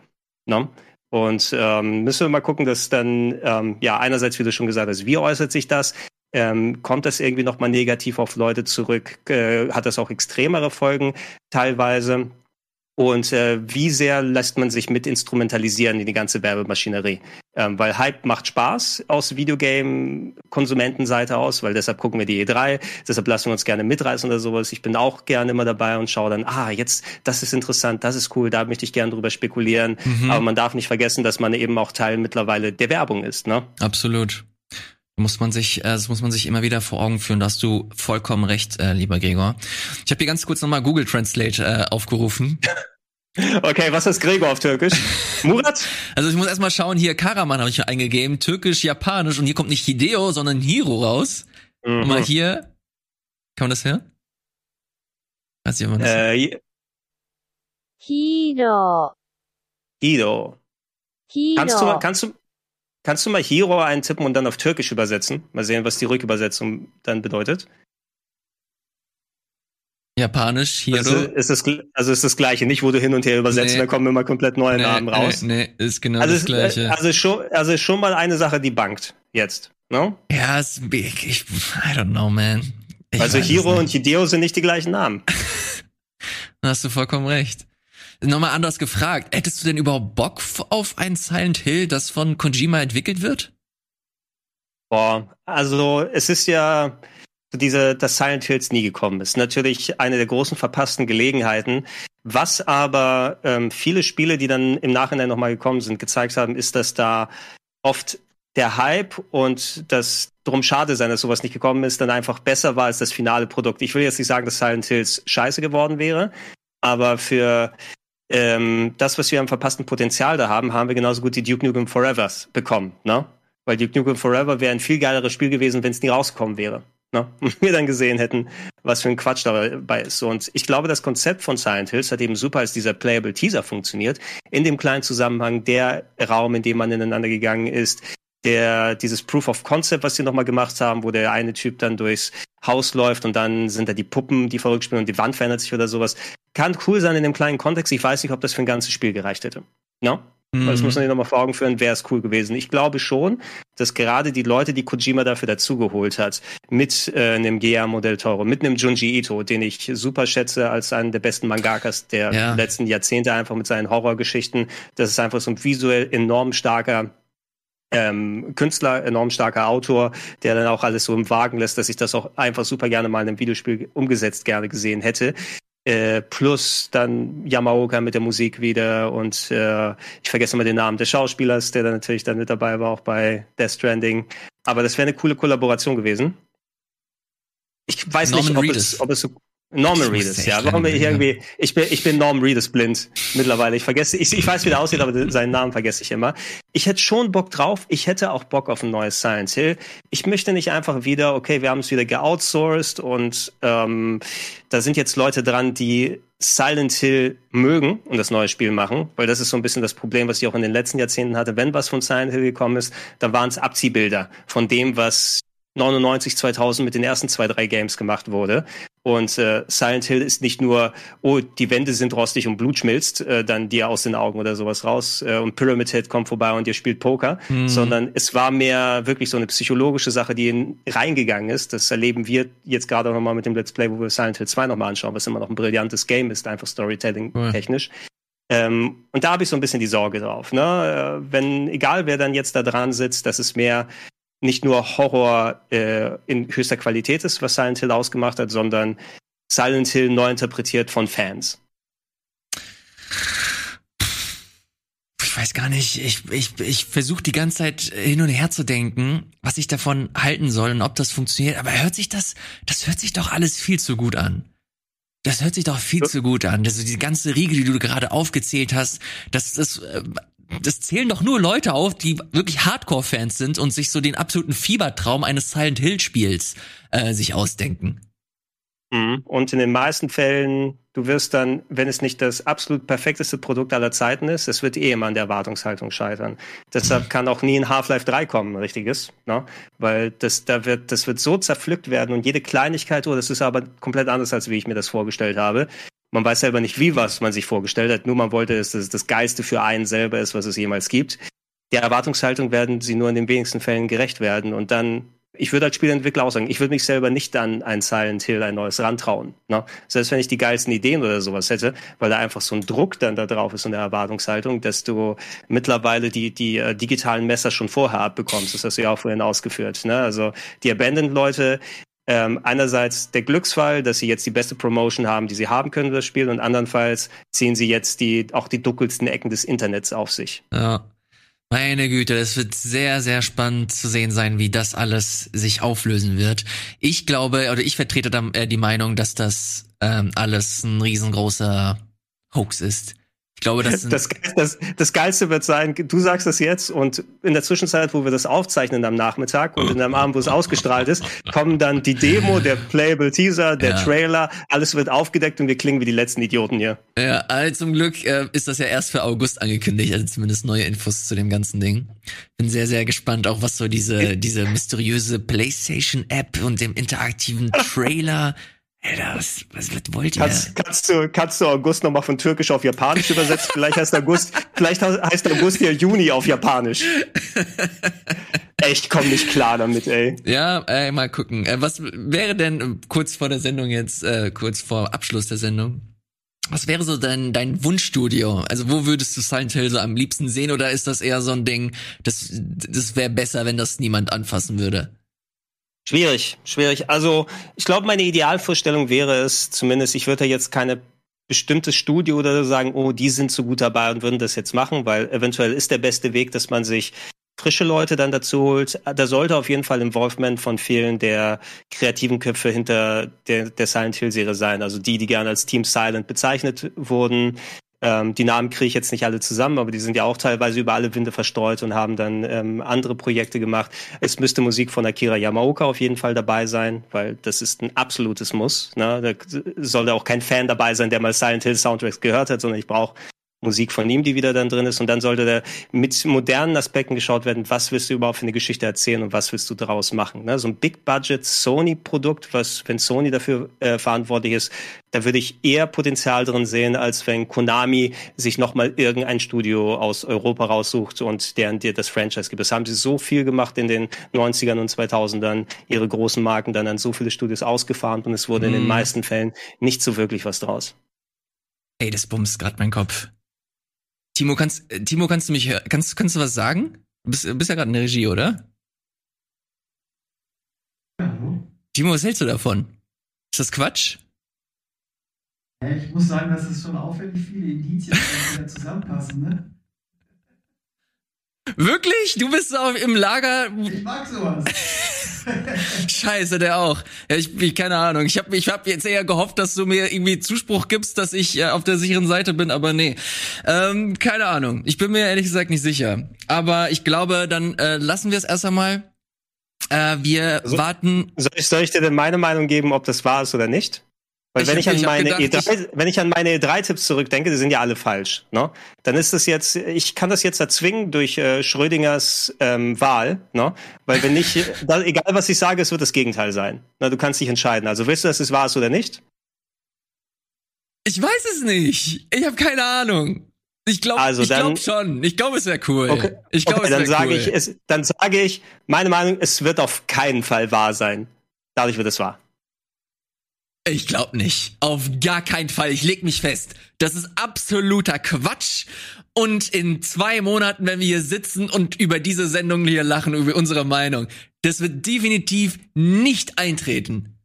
Ne? Und ähm, müssen wir mal gucken, dass dann, ähm, ja, einerseits, wie du schon gesagt hast, wie äußert sich das? Ähm, kommt das irgendwie nochmal negativ auf Leute zurück? Äh, hat das auch extremere Folgen teilweise? Und äh, wie sehr lässt man sich mit instrumentalisieren in die ganze Werbemaschinerie? Ähm, weil Hype macht Spaß aus Videogame-Konsumentenseite aus, weil deshalb gucken wir die E3, deshalb lassen wir uns gerne mitreißen oder sowas. Ich bin auch gerne immer dabei und schaue dann, ah, jetzt, das ist interessant, das ist cool, da möchte ich gerne drüber spekulieren. Mhm. Aber man darf nicht vergessen, dass man eben auch Teil mittlerweile der Werbung ist, ne? Absolut muss man sich, äh, das muss man sich immer wieder vor Augen führen. Da hast du vollkommen recht, äh, lieber Gregor. Ich habe hier ganz kurz nochmal Google Translate äh, aufgerufen. [laughs] Okay, was ist Gregor auf Türkisch? Murat? [laughs] Also ich muss erstmal schauen, hier Karaman habe ich hier eingegeben, Türkisch, Japanisch und hier kommt nicht Hideo, sondern Hiro raus. Mhm. Und mal hier, kann man das hören? Weiß ich, ob man das äh, Hiro. Hiro. Hiro. Kannst du, kannst du, Kannst du mal Hero eintippen und dann auf Türkisch übersetzen? Mal sehen, was die Rückübersetzung dann bedeutet. Japanisch, Hero. Also ist das, also ist das Gleiche, nicht wo du hin und her übersetzt, nee. da kommen immer komplett neue nee, Namen raus. Nee, nee, ist genau also das Gleiche. Also schon, also schon mal eine Sache, die bankt jetzt, no? Ja, ist, ich, ich, I don't know, man. Ich also Hiro und Hideo sind nicht die gleichen Namen. [laughs] Hast du vollkommen recht. Nochmal anders gefragt, hättest du denn überhaupt Bock auf ein Silent Hill, das von Kojima entwickelt wird? Boah, also es ist ja diese, dass Silent Hills nie gekommen ist. Natürlich eine der großen verpassten Gelegenheiten. Was aber ähm, viele Spiele, die dann im Nachhinein nochmal gekommen sind, gezeigt haben, ist, dass da oft der Hype und das drum schade sein, dass sowas nicht gekommen ist, dann einfach besser war als das finale Produkt. Ich will jetzt nicht sagen, dass Silent Hills scheiße geworden wäre, aber für ähm, das, was wir am verpassten Potenzial da haben, haben wir genauso gut die Duke Nukem Forevers bekommen, ne? Weil Duke Nukem Forever wäre ein viel geileres Spiel gewesen, wenn es nie rausgekommen wäre. Ne? [laughs] Und wir dann gesehen hätten, was für ein Quatsch dabei ist. Und ich glaube, das Konzept von Silent Hills hat eben super als dieser Playable Teaser funktioniert. In dem kleinen Zusammenhang, der Raum, in dem man ineinander gegangen ist, der, dieses Proof of Concept, was sie nochmal gemacht haben, wo der eine Typ dann durchs Haus läuft und dann sind da die Puppen, die verrückt spielen und die Wand verändert sich oder sowas. Kann cool sein in dem kleinen Kontext. Ich weiß nicht, ob das für ein ganzes Spiel gereicht hätte. No? Mhm. Das muss man sich nochmal vor Augen führen, wäre es cool gewesen. Ich glaube schon, dass gerade die Leute, die Kojima dafür dazugeholt hat, mit äh, einem Guillermo del Toro, mit einem Junji Ito, den ich super schätze als einen der besten Mangakas der ja. letzten Jahrzehnte, einfach mit seinen Horrorgeschichten. Das ist einfach so ein visuell enorm starker ähm, Künstler, enorm starker Autor, der dann auch alles so im Wagen lässt, dass ich das auch einfach super gerne mal in einem Videospiel umgesetzt gerne gesehen hätte. Äh, plus dann Yamaoka mit der Musik wieder und äh, ich vergesse mal den Namen des Schauspielers, der dann natürlich dann mit dabei war, auch bei Death Stranding. Aber das wäre eine coole Kollaboration gewesen. Ich weiß Norman nicht, ob es, ob es so Norman Reedus, ja. Warum bin ich irgendwie, ich bin, ich bin Norman Reedus blind mittlerweile. Ich vergesse, ich, ich weiß, wie der aussieht, aber seinen Namen vergesse ich immer. Ich hätte schon Bock drauf. Ich hätte auch Bock auf ein neues Silent Hill. Ich möchte nicht einfach wieder, okay, wir haben es wieder geoutsourced und ähm, da sind jetzt Leute dran, die Silent Hill mögen und das neue Spiel machen, weil das ist so ein bisschen das Problem, was ich auch in den letzten Jahrzehnten hatte. Wenn was von Silent Hill gekommen ist, dann waren es Abziehbilder von dem, was 99, 2000 mit den ersten zwei, drei Games gemacht wurde. Und äh, Silent Hill ist nicht nur, oh, die Wände sind rostig und Blut schmilzt äh, dann dir aus den Augen oder sowas raus äh, und Pyramid Head kommt vorbei und ihr spielt Poker, mhm. sondern es war mehr wirklich so eine psychologische Sache, die in, reingegangen ist. Das erleben wir jetzt gerade nochmal mit dem Let's Play, wo wir Silent Hill 2 nochmal anschauen, was immer noch ein brillantes Game ist, einfach Storytelling-technisch. Mhm. Ähm, und da habe ich so ein bisschen die Sorge drauf. Ne? Äh, wenn, egal wer dann jetzt da dran sitzt, dass es mehr nicht nur Horror äh, in höchster Qualität ist, was Silent Hill ausgemacht hat, sondern Silent Hill neu interpretiert von Fans. Ich weiß gar nicht, ich, ich, ich versuche die ganze Zeit hin und her zu denken, was ich davon halten soll und ob das funktioniert, aber hört sich das, das hört sich doch alles viel zu gut an. Das hört sich doch viel ja. zu gut an. Also die ganze Riege, die du gerade aufgezählt hast, das, das äh, das zählen doch nur Leute auf, die wirklich Hardcore-Fans sind und sich so den absoluten Fiebertraum eines Silent Hill-Spiels äh, sich ausdenken. Mhm. Und in den meisten Fällen, du wirst dann, wenn es nicht das absolut perfekteste Produkt aller Zeiten ist, es wird eh immer an der Erwartungshaltung scheitern. Deshalb kann auch nie ein Half-Life 3 kommen, richtiges, ne? Weil das, da wird, das wird so zerpflückt werden und jede Kleinigkeit, oh, das ist aber komplett anders, als wie ich mir das vorgestellt habe. Man weiß selber nicht, wie was man sich vorgestellt hat. Nur man wollte, dass es das Geiste für einen selber ist, was es jemals gibt. Der Erwartungshaltung werden sie nur in den wenigsten Fällen gerecht werden. Und dann, ich würde als Spielentwickler auch sagen, ich würde mich selber nicht an ein Silent Hill, ein neues rantrauen. Ne? Selbst wenn ich die geilsten Ideen oder sowas hätte, weil da einfach so ein Druck dann da drauf ist und eine Erwartungshaltung, dass du mittlerweile die, die äh, digitalen Messer schon vorher abbekommst. Das hast du ja auch vorhin ausgeführt. Ne? Also die Abandoned-Leute, ähm, einerseits der Glücksfall, dass sie jetzt die beste Promotion haben, die sie haben können, das Spiel, und andernfalls ziehen sie jetzt die, auch die dunkelsten Ecken des Internets auf sich. Ja. Meine Güte, das wird sehr, sehr spannend zu sehen sein, wie das alles sich auflösen wird. Ich glaube, oder ich vertrete da äh, die Meinung, dass das ähm, alles ein riesengroßer Hoax ist. Ich glaube, das, das, das, das Geilste wird sein, du sagst das jetzt und in der Zwischenzeit, wo wir das aufzeichnen am Nachmittag und in dem Abend, wo es ausgestrahlt ist, kommen dann die Demo, der Playable Teaser, der ja. Trailer, alles wird aufgedeckt und wir klingen wie die letzten Idioten hier. Ja, also zum Glück äh, ist das ja erst für August angekündigt, also zumindest neue Infos zu dem ganzen Ding. Bin sehr, sehr gespannt, auch was so diese, diese mysteriöse PlayStation-App und dem interaktiven Trailer Alter, was, was, was wollt ihr? Kannst, kannst, du, kannst du August nochmal von Türkisch auf Japanisch übersetzen? vielleicht heißt August, [laughs] vielleicht heißt August ja Juni auf Japanisch. [laughs] Echt, komm nicht klar damit, ey. Ja, ey, mal gucken. Äh, was wäre denn kurz vor der Sendung jetzt, äh, kurz vor Abschluss der Sendung, was wäre so dein, dein Wunschstudio? Also wo würdest du Silent Hill so am liebsten sehen oder ist das eher so ein Ding, das, das wäre besser, wenn das niemand anfassen würde? Schwierig, schwierig. Also ich glaube, meine Idealvorstellung wäre es, zumindest, ich würde jetzt keine bestimmtes Studio oder so sagen, oh, die sind so gut dabei und würden das jetzt machen, weil eventuell ist der beste Weg, dass man sich frische Leute dann dazu holt. Da sollte auf jeden Fall Involvement von vielen der kreativen Köpfe hinter der, der Silent Hill Serie sein. Also die, die gerne als Team Silent bezeichnet wurden, ähm, die Namen kriege ich jetzt nicht alle zusammen, aber die sind ja auch teilweise über alle Winde verstreut und haben dann ähm, andere Projekte gemacht. Es müsste Musik von Akira Yamaoka auf jeden Fall dabei sein, weil das ist ein absolutes Muss. Ne? Da sollte auch kein Fan dabei sein, der mal Silent Hill Soundtracks gehört hat, sondern ich brauche Musik von ihm, die wieder dann drin ist. Und dann sollte da mit modernen Aspekten geschaut werden, was willst du überhaupt für eine Geschichte erzählen und was willst du daraus machen. Ne? So ein Big-Budget Sony-Produkt, was, wenn Sony dafür äh, verantwortlich ist, da würde ich eher Potenzial drin sehen, als wenn Konami sich nochmal irgendein Studio aus Europa raussucht und deren dir das Franchise gibt. Das haben sie so viel gemacht in den 90ern und 2000ern, ihre großen Marken dann an so viele Studios ausgefahren und es wurde mm. in den mhm. meisten Fällen nicht so wirklich was draus. Ey, das bumst gerade mein Kopf. Timo, kannst, äh, Timo, kannst du mich, kannst, kannst du was sagen? Du bist, bist ja gerade in der Regie, oder? Ja. Timo, was hältst du davon? Ist das Quatsch? Ich muss sagen, dass es schon auffällig viele Indizien wieder zusammenpassen, ne? Wirklich? Du bist so im Lager. Ich mag sowas. [laughs] [laughs] Scheiße, der auch. Ja, ich, ich keine Ahnung. Ich habe ich hab jetzt eher gehofft, dass du mir irgendwie Zuspruch gibst, dass ich äh, auf der sicheren Seite bin, aber nee. Ähm, keine Ahnung. Ich bin mir ehrlich gesagt nicht sicher. Aber ich glaube, dann äh, lassen wir es erst einmal. Äh, wir so, warten. Soll ich, soll ich dir denn meine Meinung geben, ob das wahr ist oder nicht? Weil ich wenn, ich an meine gedacht, E3, wenn ich an meine E3-Tipps zurückdenke, die sind ja alle falsch. Ne? Dann ist es jetzt, ich kann das jetzt erzwingen durch äh, Schrödingers ähm, Wahl. Ne? Weil wenn nicht, [laughs] da, egal was ich sage, es wird das Gegenteil sein. Na, du kannst dich entscheiden. Also willst du, dass es wahr ist oder nicht? Ich weiß es nicht. Ich habe keine Ahnung. Ich glaube also ich glaub schon. Ich glaube, es wäre cool. Okay, ich glaube, okay, dann sage cool. ich, es, dann sage ich, meine Meinung, es wird auf keinen Fall wahr sein. Dadurch wird es wahr. Ich glaube nicht. Auf gar keinen Fall. Ich leg mich fest. Das ist absoluter Quatsch. Und in zwei Monaten, wenn wir hier sitzen und über diese Sendung hier lachen, über unsere Meinung, das wird definitiv nicht eintreten.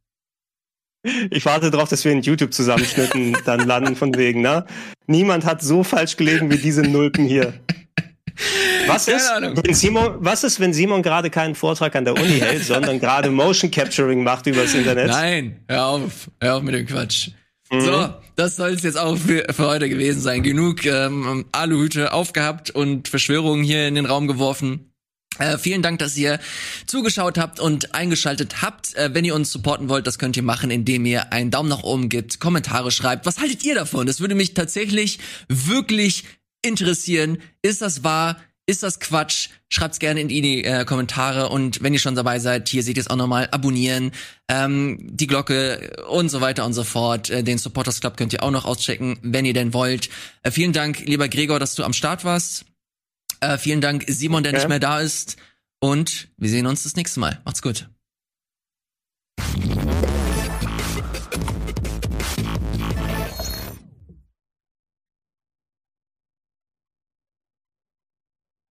Ich warte darauf, dass wir in YouTube-Zusammenschnitten dann landen von wegen, ne? Niemand hat so falsch gelegen wie diese Nulpen hier. Was ist, wenn Simon, was ist, wenn Simon gerade keinen Vortrag an der Uni hält, [laughs] sondern gerade Motion Capturing macht übers Internet? Nein, hör auf, hör auf mit dem Quatsch. Mhm. So, das soll es jetzt auch für, für heute gewesen sein. Genug ähm, Aluhüte aufgehabt und Verschwörungen hier in den Raum geworfen. Äh, vielen Dank, dass ihr zugeschaut habt und eingeschaltet habt. Äh, wenn ihr uns supporten wollt, das könnt ihr machen, indem ihr einen Daumen nach oben gibt, Kommentare schreibt. Was haltet ihr davon? Das würde mich tatsächlich wirklich interessieren. Ist das wahr? Ist das Quatsch? Schreibt's gerne in die äh, Kommentare und wenn ihr schon dabei seid, hier seht ihr es auch nochmal, abonnieren, ähm, die Glocke und so weiter und so fort. Äh, den Supporters Club könnt ihr auch noch auschecken, wenn ihr denn wollt. Äh, vielen Dank, lieber Gregor, dass du am Start warst. Äh, vielen Dank, Simon, der okay. nicht mehr da ist. Und wir sehen uns das nächste Mal. Macht's gut.